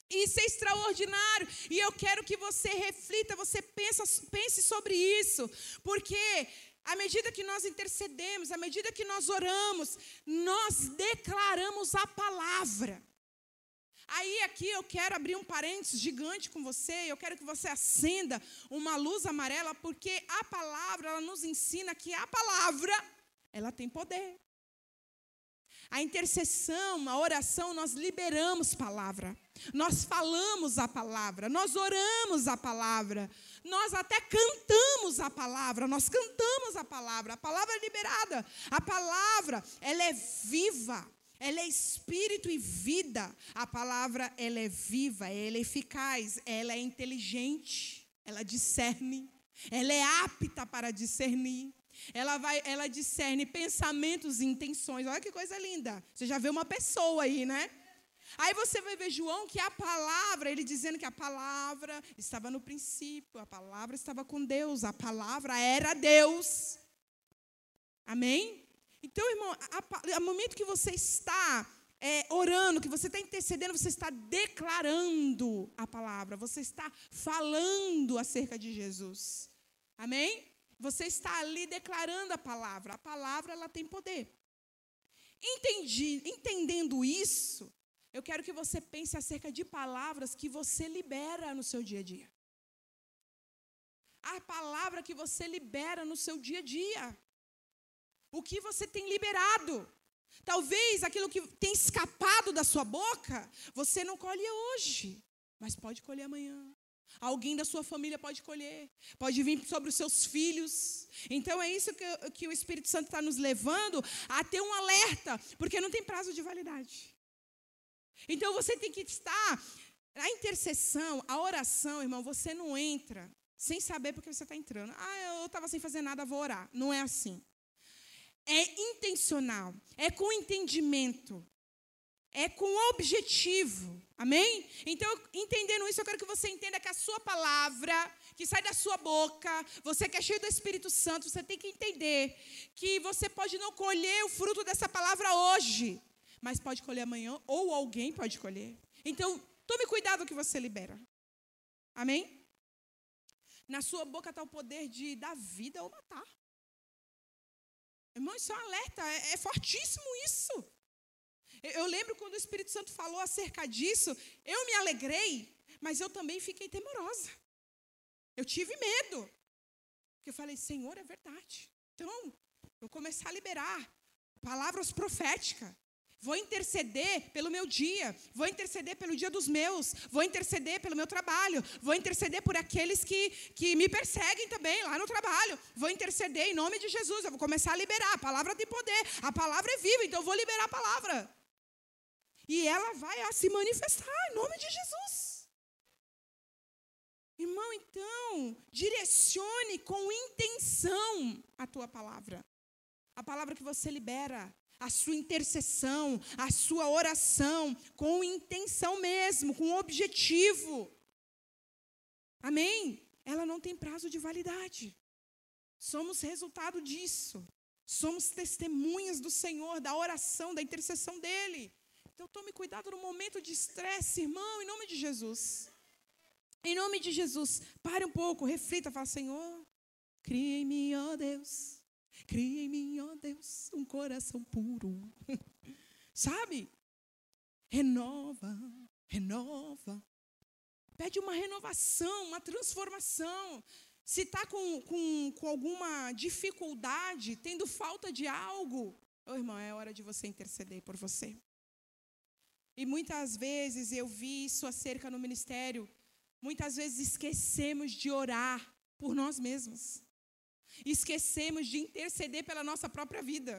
Isso é extraordinário. E eu quero que você reflita, você pensa, pense sobre isso. Porque à medida que nós intercedemos, à medida que nós oramos, nós declaramos a palavra. Aí aqui eu quero abrir um parênteses gigante com você, eu quero que você acenda uma luz amarela, porque a palavra, ela nos ensina que a palavra, ela tem poder. A intercessão, a oração, nós liberamos palavra. Nós falamos a palavra, nós oramos a palavra, nós até cantamos a palavra, nós cantamos a palavra, a palavra é liberada, a palavra, ela é viva, ela é espírito e vida, a palavra, ela é viva, ela é eficaz, ela é inteligente, ela discerne, ela é apta para discernir. Ela vai, ela discerne pensamentos e intenções. Olha que coisa linda. Você já vê uma pessoa aí, né? Aí você vai ver João que a palavra, ele dizendo que a palavra estava no princípio, a palavra estava com Deus, a palavra era Deus. Amém? Então, irmão, a, momento que você está é, orando, que você está intercedendo, você está declarando a palavra, você está falando acerca de Jesus. Amém? Você está ali declarando a palavra. A palavra ela tem poder. Entendi, entendendo isso, eu quero que você pense acerca de palavras que você libera no seu dia a dia. A palavra que você libera no seu dia a dia. O que você tem liberado. Talvez aquilo que tem escapado da sua boca, você não colhe hoje, mas pode colher amanhã. Alguém da sua família pode colher, pode vir sobre os seus filhos. Então é isso que, que o Espírito Santo está nos levando a ter um alerta, porque não tem prazo de validade. Então você tem que estar. A intercessão, a oração, irmão, você não entra sem saber porque você está entrando. Ah, eu estava sem fazer nada, vou orar. Não é assim. É intencional, é com entendimento, é com objetivo. Amém? Então, entendendo isso, eu quero que você entenda que a sua palavra, que sai da sua boca, você que é cheio do Espírito Santo, você tem que entender que você pode não colher o fruto dessa palavra hoje, mas pode colher amanhã, ou alguém pode colher. Então, tome cuidado que você libera. Amém? Na sua boca está o poder de dar vida ou matar. Irmão, isso é um alerta, é, é fortíssimo isso. Eu lembro quando o Espírito Santo falou acerca disso, eu me alegrei, mas eu também fiquei temorosa. Eu tive medo. Porque eu falei, Senhor, é verdade. Então, eu comecei a liberar palavras proféticas. Vou interceder pelo meu dia, vou interceder pelo dia dos meus, vou interceder pelo meu trabalho, vou interceder por aqueles que, que me perseguem também lá no trabalho, vou interceder em nome de Jesus, eu vou começar a liberar. A palavra tem poder, a palavra é viva, então eu vou liberar a palavra. E ela vai se manifestar em nome de Jesus. Irmão, então, direcione com intenção a tua palavra. A palavra que você libera, a sua intercessão, a sua oração, com intenção mesmo, com objetivo. Amém? Ela não tem prazo de validade. Somos resultado disso. Somos testemunhas do Senhor, da oração, da intercessão dEle. Então tome cuidado no momento de estresse, irmão, em nome de Jesus. Em nome de Jesus, pare um pouco, reflita, fala, Senhor, cria em mim, ó Deus, cria em mim, ó Deus, um coração puro. Sabe? Renova, renova. Pede uma renovação, uma transformação. Se está com, com, com alguma dificuldade, tendo falta de algo, oh, irmão, é hora de você interceder por você. E muitas vezes eu vi isso acerca no ministério. Muitas vezes esquecemos de orar por nós mesmos. Esquecemos de interceder pela nossa própria vida.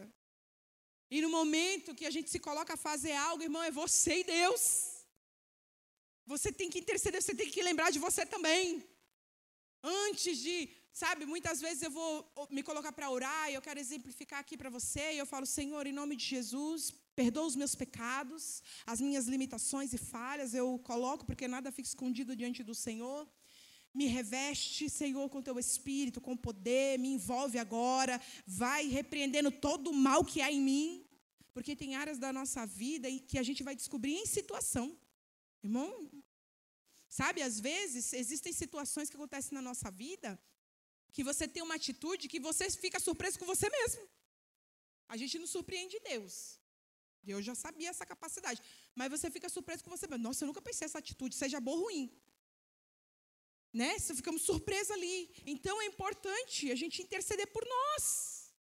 E no momento que a gente se coloca a fazer algo, irmão, é você e Deus. Você tem que interceder, você tem que lembrar de você também. Antes de, sabe, muitas vezes eu vou me colocar para orar e eu quero exemplificar aqui para você e eu falo, Senhor, em nome de Jesus, Perdoa os meus pecados, as minhas limitações e falhas, eu coloco porque nada fica escondido diante do Senhor. Me reveste, Senhor, com teu espírito, com poder, me envolve agora, vai repreendendo todo o mal que há em mim, porque tem áreas da nossa vida que a gente vai descobrir em situação. Irmão, sabe, às vezes existem situações que acontecem na nossa vida que você tem uma atitude que você fica surpreso com você mesmo. A gente não surpreende Deus. Deus já sabia essa capacidade. Mas você fica surpreso com você. Nossa, eu nunca pensei essa atitude, seja boa ou ruim. Né? Você ficamos surpresos ali. Então é importante a gente interceder por nós.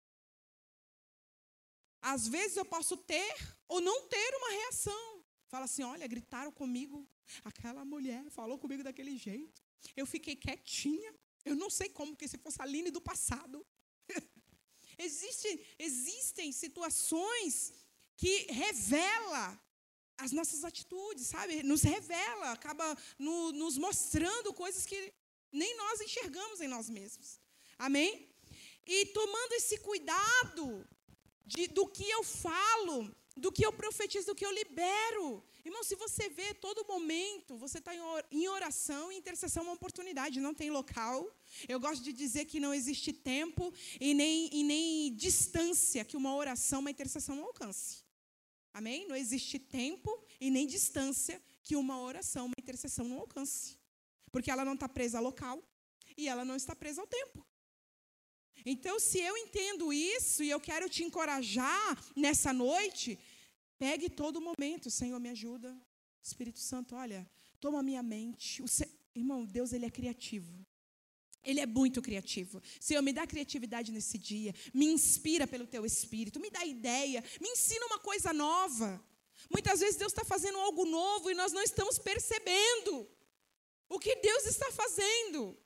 Às vezes eu posso ter ou não ter uma reação. Fala assim: olha, gritaram comigo. Aquela mulher falou comigo daquele jeito. Eu fiquei quietinha. Eu não sei como, que se fosse a Aline do passado. existem, existem situações que revela as nossas atitudes, sabe? Nos revela, acaba no, nos mostrando coisas que nem nós enxergamos em nós mesmos. Amém? E tomando esse cuidado de, do que eu falo, do que eu profetizo, do que eu libero. Irmão, se você vê todo momento, você está em oração e intercessão é uma oportunidade, não tem local. Eu gosto de dizer que não existe tempo e nem, e nem distância que uma oração, uma intercessão alcance. Amém? Não existe tempo e nem distância que uma oração, uma intercessão não alcance. Porque ela não está presa ao local e ela não está presa ao tempo. Então, se eu entendo isso e eu quero te encorajar nessa noite, pegue todo momento, Senhor, me ajuda. Espírito Santo, olha, toma minha mente. Irmão, Deus ele é criativo. Ele é muito criativo. Senhor, me dá criatividade nesse dia. Me inspira pelo teu espírito. Me dá ideia. Me ensina uma coisa nova. Muitas vezes Deus está fazendo algo novo e nós não estamos percebendo o que Deus está fazendo.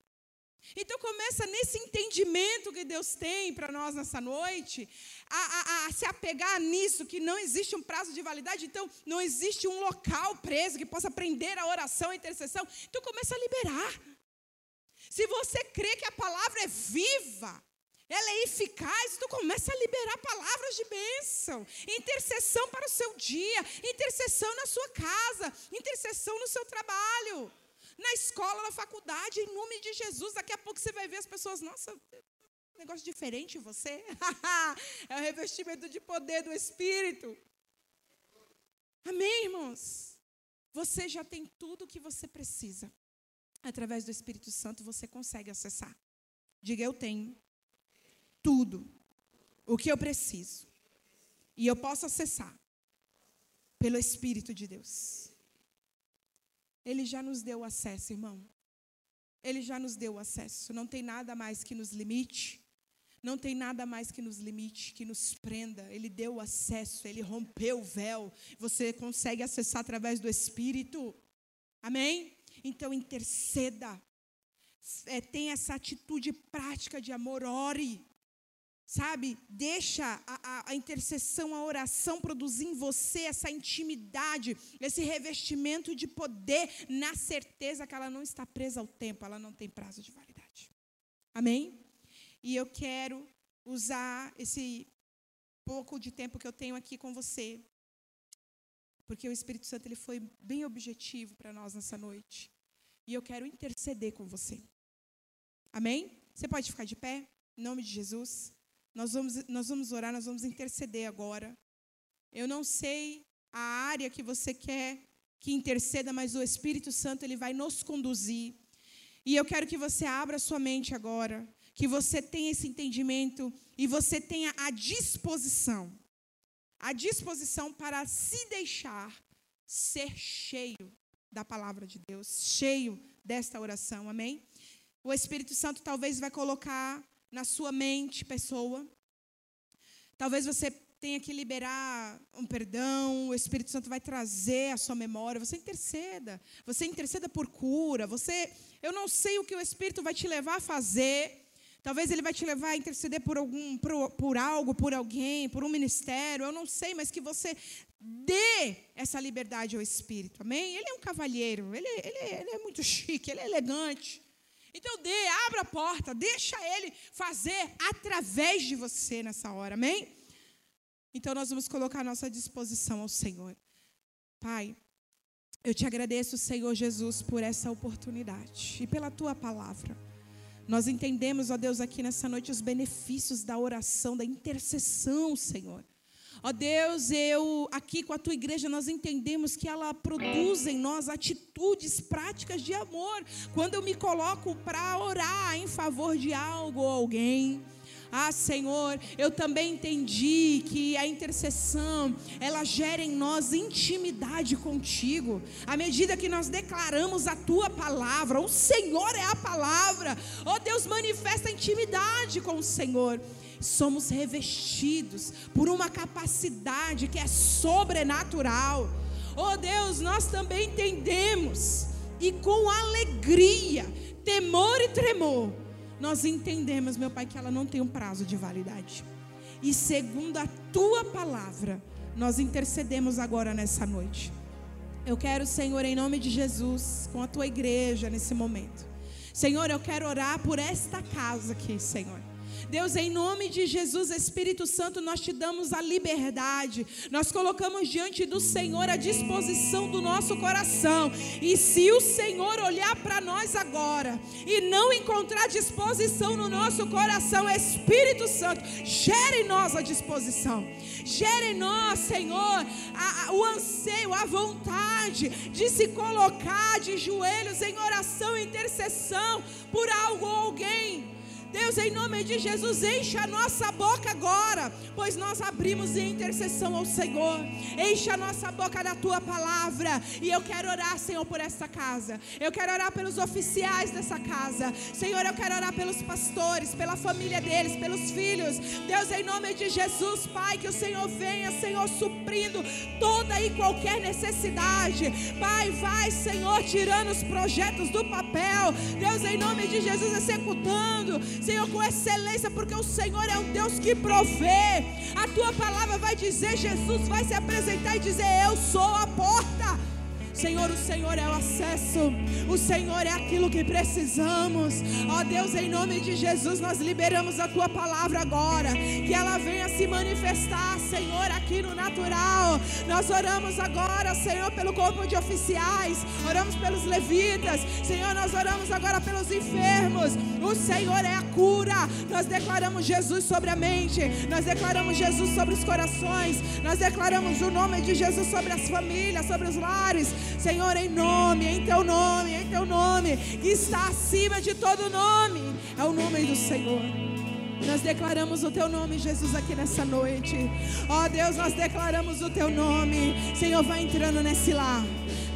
Então começa nesse entendimento que Deus tem para nós nessa noite, a, a, a, se apegar nisso, que não existe um prazo de validade, então não existe um local preso que possa prender a oração, a intercessão. Então começa a liberar. Se você crê que a palavra é viva, ela é eficaz, tu começa a liberar palavras de bênção, intercessão para o seu dia, intercessão na sua casa, intercessão no seu trabalho, na escola, na faculdade, em nome de Jesus. Daqui a pouco você vai ver as pessoas, nossa, negócio diferente em você. é o revestimento de poder do Espírito. Amém, irmãos? Você já tem tudo o que você precisa através do Espírito Santo, você consegue acessar. Diga, eu tenho tudo o que eu preciso. E eu posso acessar pelo Espírito de Deus. Ele já nos deu acesso, irmão. Ele já nos deu acesso. Não tem nada mais que nos limite. Não tem nada mais que nos limite, que nos prenda. Ele deu acesso, ele rompeu o véu. Você consegue acessar através do Espírito. Amém? Então interceda. É, tenha essa atitude prática de amor, ore. Sabe? Deixa a, a, a, intercessão, a oração produzir em você essa intimidade, esse revestimento de poder, na certeza que ela não está presa ao tempo, ela não tem prazo de validade. Amém? E eu quero usar esse pouco de tempo que eu tenho aqui com você porque o Espírito Santo ele foi bem objetivo para nós nessa noite. E eu quero interceder com você. Amém? Você pode ficar de pé? Em nome de Jesus. Nós vamos, nós vamos orar, nós vamos interceder agora. Eu não sei a área que você quer que interceda, mas o Espírito Santo ele vai nos conduzir. E eu quero que você abra sua mente agora, que você tenha esse entendimento e você tenha a disposição a disposição para se deixar ser cheio da palavra de Deus, cheio desta oração, amém? O Espírito Santo talvez vai colocar na sua mente, pessoa, talvez você tenha que liberar um perdão, o Espírito Santo vai trazer a sua memória, você interceda, você interceda por cura, você, eu não sei o que o Espírito vai te levar a fazer, Talvez ele vai te levar a interceder por algum, por, por, algo, por alguém, por um ministério, eu não sei, mas que você dê essa liberdade ao Espírito, amém? Ele é um cavalheiro, ele, ele, ele é muito chique, ele é elegante. Então dê, abra a porta, deixa ele fazer através de você nessa hora, amém? Então nós vamos colocar a nossa disposição ao Senhor. Pai, eu te agradeço, Senhor Jesus, por essa oportunidade e pela tua palavra. Nós entendemos, ó Deus, aqui nessa noite os benefícios da oração, da intercessão, Senhor. Ó Deus, eu aqui com a tua igreja nós entendemos que ela produz em nós atitudes práticas de amor. Quando eu me coloco para orar em favor de algo ou alguém, ah, Senhor, eu também entendi que a intercessão, ela gera em nós intimidade contigo. À medida que nós declaramos a tua palavra, o Senhor é a palavra. Oh, Deus manifesta intimidade com o Senhor somos revestidos por uma capacidade que é sobrenatural. Oh Deus, nós também entendemos e com alegria, temor e tremor, nós entendemos, meu Pai, que ela não tem um prazo de validade. E segundo a tua palavra, nós intercedemos agora nessa noite. Eu quero, Senhor, em nome de Jesus, com a tua igreja nesse momento. Senhor, eu quero orar por esta casa aqui, Senhor. Deus, em nome de Jesus, Espírito Santo, nós te damos a liberdade, nós colocamos diante do Senhor a disposição do nosso coração. E se o Senhor olhar para nós agora e não encontrar disposição no nosso coração, Espírito Santo, gere em nós a disposição, gere em nós, Senhor, a, a, o anseio, a vontade de se colocar de joelhos em oração e intercessão por algo ou alguém. Deus, em nome de Jesus, encha a nossa boca agora, pois nós abrimos em intercessão ao Senhor. Encha a nossa boca da tua palavra. E eu quero orar, Senhor, por esta casa. Eu quero orar pelos oficiais dessa casa. Senhor, eu quero orar pelos pastores, pela família deles, pelos filhos. Deus, em nome de Jesus, Pai, que o Senhor venha, Senhor, suprindo toda e qualquer necessidade. Pai, vai, Senhor, tirando os projetos do papel. Deus, em nome de Jesus, executando, Senhor, com excelência, porque o Senhor é um Deus que provê. A tua palavra vai dizer, Jesus vai se apresentar e dizer: Eu sou a porta. Senhor, o Senhor é o acesso, o Senhor é aquilo que precisamos. Ó Deus, em nome de Jesus, nós liberamos a tua palavra agora, que ela venha se manifestar, Senhor, aqui no natural. Nós oramos agora, Senhor, pelo corpo de oficiais, oramos pelos levitas, Senhor, nós oramos agora pelos enfermos. O Senhor é a cura. Nós declaramos Jesus sobre a mente, nós declaramos Jesus sobre os corações, nós declaramos o nome de Jesus sobre as famílias, sobre os lares. Senhor, em nome, em teu nome, em teu nome, que está acima de todo nome, é o nome do Senhor. Nós declaramos o teu nome, Jesus, aqui nessa noite. Ó oh, Deus, nós declaramos o teu nome. Senhor, vai entrando nesse lar.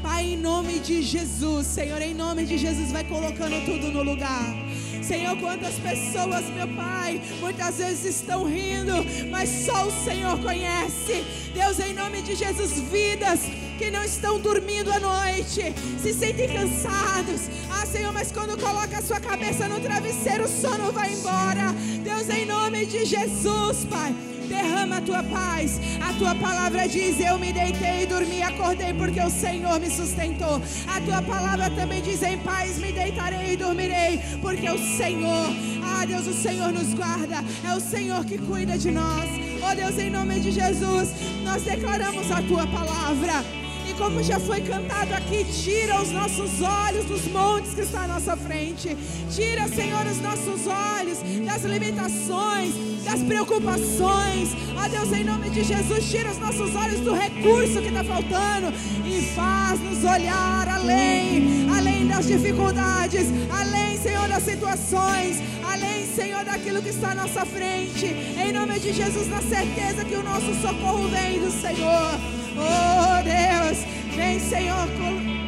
Pai, em nome de Jesus, Senhor, em nome de Jesus, vai colocando tudo no lugar. Senhor, quantas pessoas, meu Pai, muitas vezes estão rindo, mas só o Senhor conhece. Deus, em nome de Jesus, vidas que não estão dormindo à noite, se sentem cansados. Ah, Senhor, mas quando coloca a sua cabeça no travesseiro, o sono vai embora. Deus, em nome de Jesus, Pai. Derrama a tua paz. A tua palavra diz: Eu me deitei e dormi, acordei porque o Senhor me sustentou. A tua palavra também diz: Em paz me deitarei e dormirei, porque o Senhor, ah Deus, o Senhor nos guarda. É o Senhor que cuida de nós. Oh Deus, em nome de Jesus, nós declaramos a tua palavra como já foi cantado aqui, tira os nossos olhos dos montes que está à nossa frente. Tira, Senhor, os nossos olhos das limitações, das preocupações. Ó Deus, em nome de Jesus, tira os nossos olhos do recurso que está faltando e faz-nos olhar além, além das dificuldades, além, Senhor, das situações, além, Senhor, daquilo que está à nossa frente. Em nome de Jesus, na certeza que o nosso socorro vem do Senhor. Oh Deus, vem Senhor,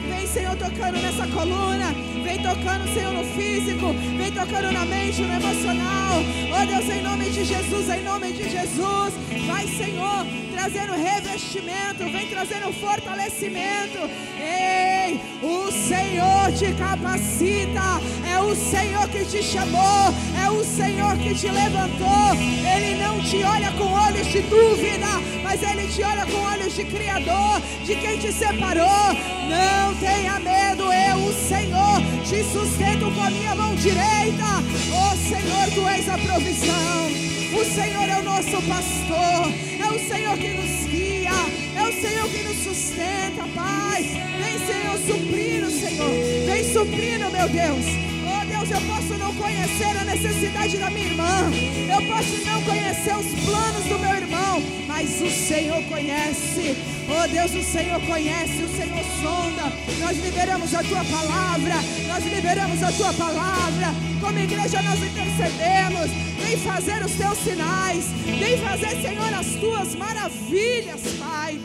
vem Senhor tocando nessa coluna, vem tocando Senhor no físico, vem tocando na mente, no emocional. Oh Deus, em nome de Jesus, em nome de Jesus, vai Senhor trazendo revestimento, vem trazendo fortalecimento. Ei, o Senhor te capacita, é o Senhor que te chamou, é o Senhor que te levantou. Ele não te olha com olhos de dúvida, mas ele te olha com olhos de Criador, de quem te separou. Não tenha medo, eu, o Senhor, te sustento com a minha mão direita. Oh Senhor, tu és a provisão. O Senhor é o nosso pastor, é o Senhor que nos guia, é o Senhor que nos sustenta, Pai. Vem, Senhor, suprindo, Senhor. Vem suprindo, meu Deus. Deus, eu posso não conhecer a necessidade da minha irmã, eu posso não conhecer os planos do meu irmão, mas o Senhor conhece. Oh Deus, o Senhor conhece, o Senhor sonda. Nós liberamos a tua palavra, nós liberamos a tua palavra. Como igreja, nós intercedemos. Vem fazer os teus sinais, vem fazer, Senhor, as tuas maravilhas, Pai.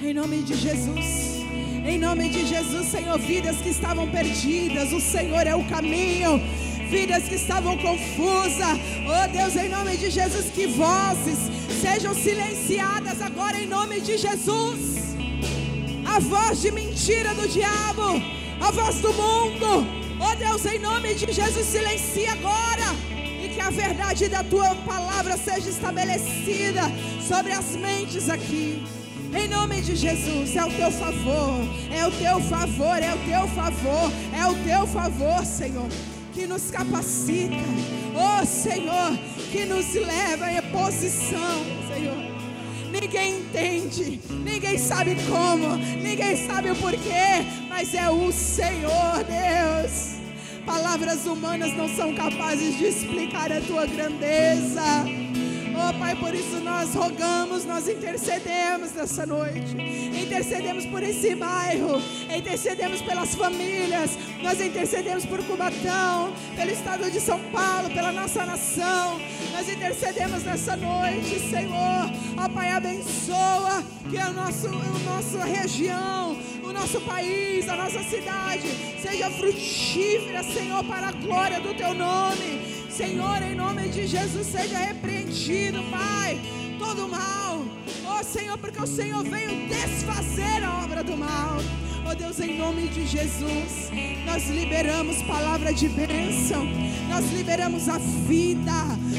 Em nome de Jesus. Em nome de Jesus, Senhor, vidas que estavam perdidas, o Senhor é o caminho. Vidas que estavam confusas, oh Deus, em nome de Jesus, que vozes sejam silenciadas agora em nome de Jesus. A voz de mentira do diabo, a voz do mundo, oh Deus, em nome de Jesus, silencia agora e que a verdade da tua palavra seja estabelecida sobre as mentes aqui. Em nome de Jesus, é o teu favor, é o teu favor, é o teu favor, é o teu favor, Senhor, que nos capacita. Oh, Senhor, que nos leva em posição, Senhor. Ninguém entende, ninguém sabe como, ninguém sabe o porquê, mas é o Senhor, Deus. Palavras humanas não são capazes de explicar a tua grandeza. Pai, por isso nós rogamos, nós intercedemos nessa noite. Intercedemos por esse bairro, intercedemos pelas famílias, nós intercedemos por Cubatão, pelo estado de São Paulo, pela nossa nação. Nós intercedemos nessa noite, Senhor. Pai, abençoa que a nossa, a nossa região, o nosso país, a nossa cidade seja frutífera, Senhor, para a glória do Teu nome. Senhor, em nome de Jesus, seja repreendido, Pai, todo mal. Oh Senhor, porque o Senhor veio desfazer a obra do mal. Oh Deus, em nome de Jesus, nós liberamos palavra de bênção, nós liberamos a vida,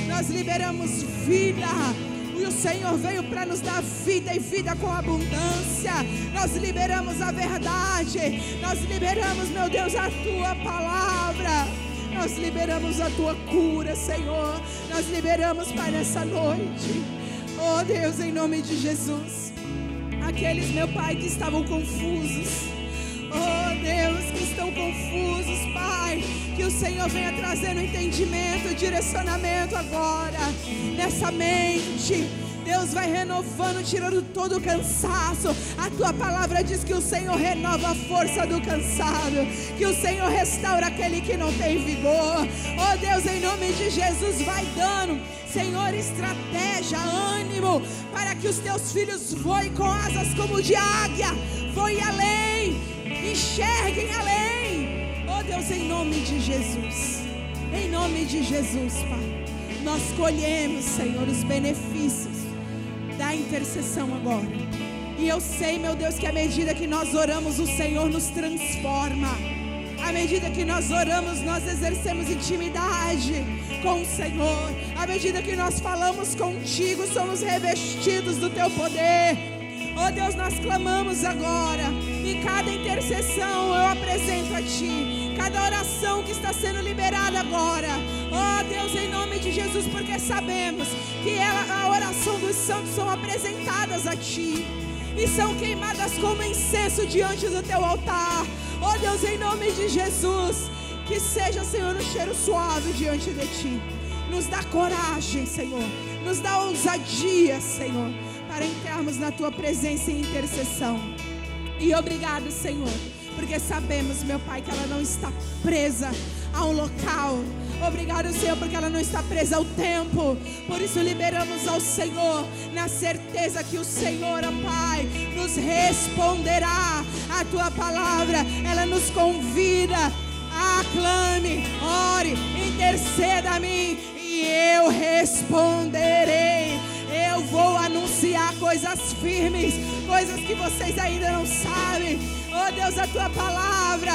nós liberamos vida. E o Senhor veio para nos dar vida e vida com abundância. Nós liberamos a verdade, nós liberamos, meu Deus, a tua palavra. Nós liberamos a tua cura, Senhor. Nós liberamos, Pai, nessa noite. Oh Deus, em nome de Jesus. Aqueles, meu Pai, que estavam confusos. Oh Deus, que estão confusos, Pai. Que o Senhor venha trazendo entendimento, direcionamento agora. Nessa mente Deus vai renovando, tirando todo o cansaço. A tua palavra diz que o Senhor renova a força do cansado, que o Senhor restaura aquele que não tem vigor. Oh Deus, em nome de Jesus, vai dando, Senhor, estratégia, ânimo, para que os teus filhos voem com asas como de águia, voem além, enxerguem além. Oh Deus, em nome de Jesus, em nome de Jesus, Pai, nós colhemos, Senhor, os benefícios da intercessão agora. E eu sei, meu Deus, que à medida que nós oramos, o Senhor nos transforma. À medida que nós oramos, nós exercemos intimidade com o Senhor. À medida que nós falamos contigo, somos revestidos do teu poder. Oh Deus, nós clamamos agora. E cada intercessão eu apresento a Ti. Cada oração que está sendo liberada agora. Oh Deus, em nome de Jesus, porque sabemos que ela, a oração dos santos são apresentadas a Ti e são queimadas como incenso diante do Teu altar. Oh Deus, em nome de Jesus, que seja, Senhor, um cheiro suave diante de Ti. Nos dá coragem, Senhor. Nos dá ousadia, Senhor, para entrarmos na Tua presença em intercessão. E obrigado, Senhor, porque sabemos, meu Pai, que ela não está presa a um local Obrigado, Senhor, porque ela não está presa ao tempo. Por isso liberamos ao Senhor na certeza que o Senhor, ó Pai, nos responderá a tua palavra. Ela nos convida. Aclame, ore, interceda a mim e eu responderei. Eu vou anunciar coisas firmes, coisas que vocês ainda não sabem. Oh Deus, a tua palavra,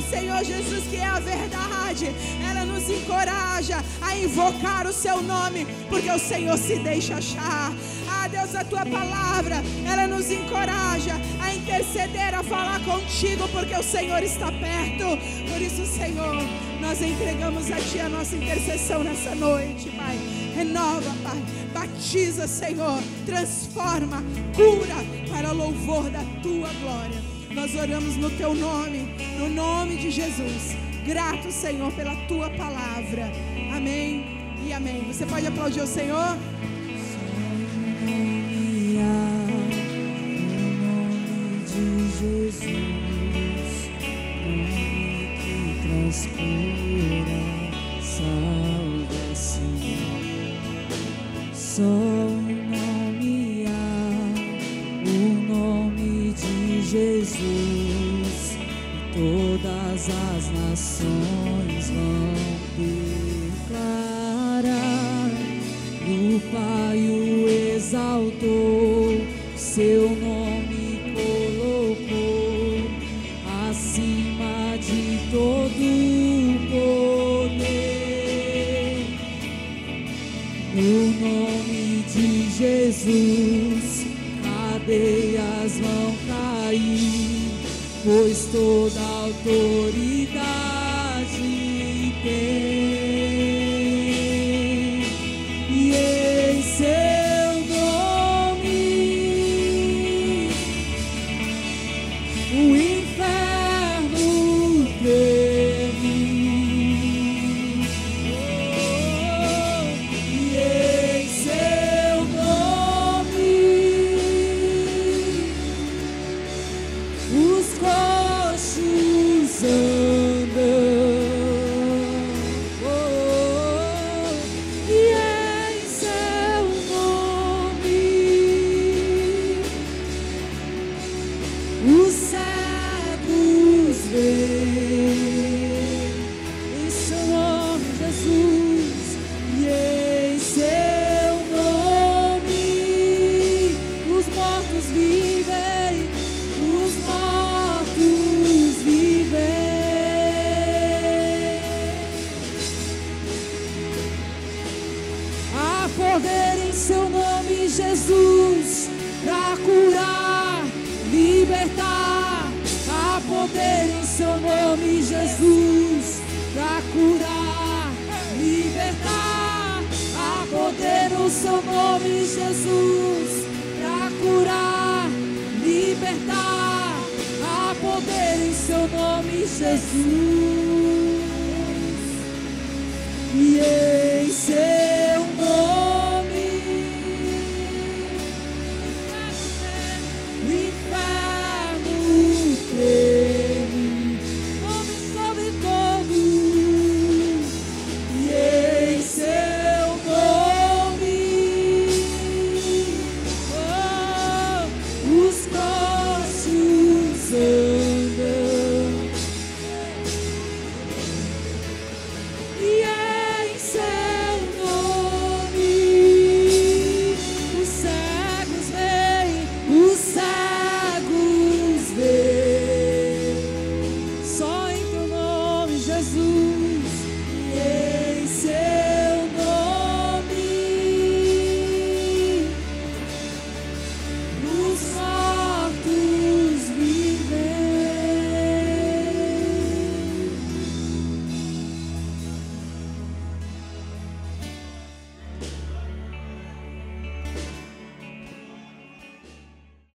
Senhor Jesus, que é a verdade, ela nos encoraja a invocar o seu nome, porque o Senhor se deixa achar. Ah, Deus, a tua palavra, ela nos encoraja a interceder, a falar contigo, porque o Senhor está perto. Por isso, Senhor, nós entregamos a Ti a nossa intercessão nessa noite, Pai. Renova, Pai. Batiza, Senhor. Transforma, cura para louvor da Tua glória. Nós oramos no teu nome, no nome de Jesus. Grato, Senhor, pela tua palavra. Amém e amém. Você pode aplaudir o Senhor? Jesus,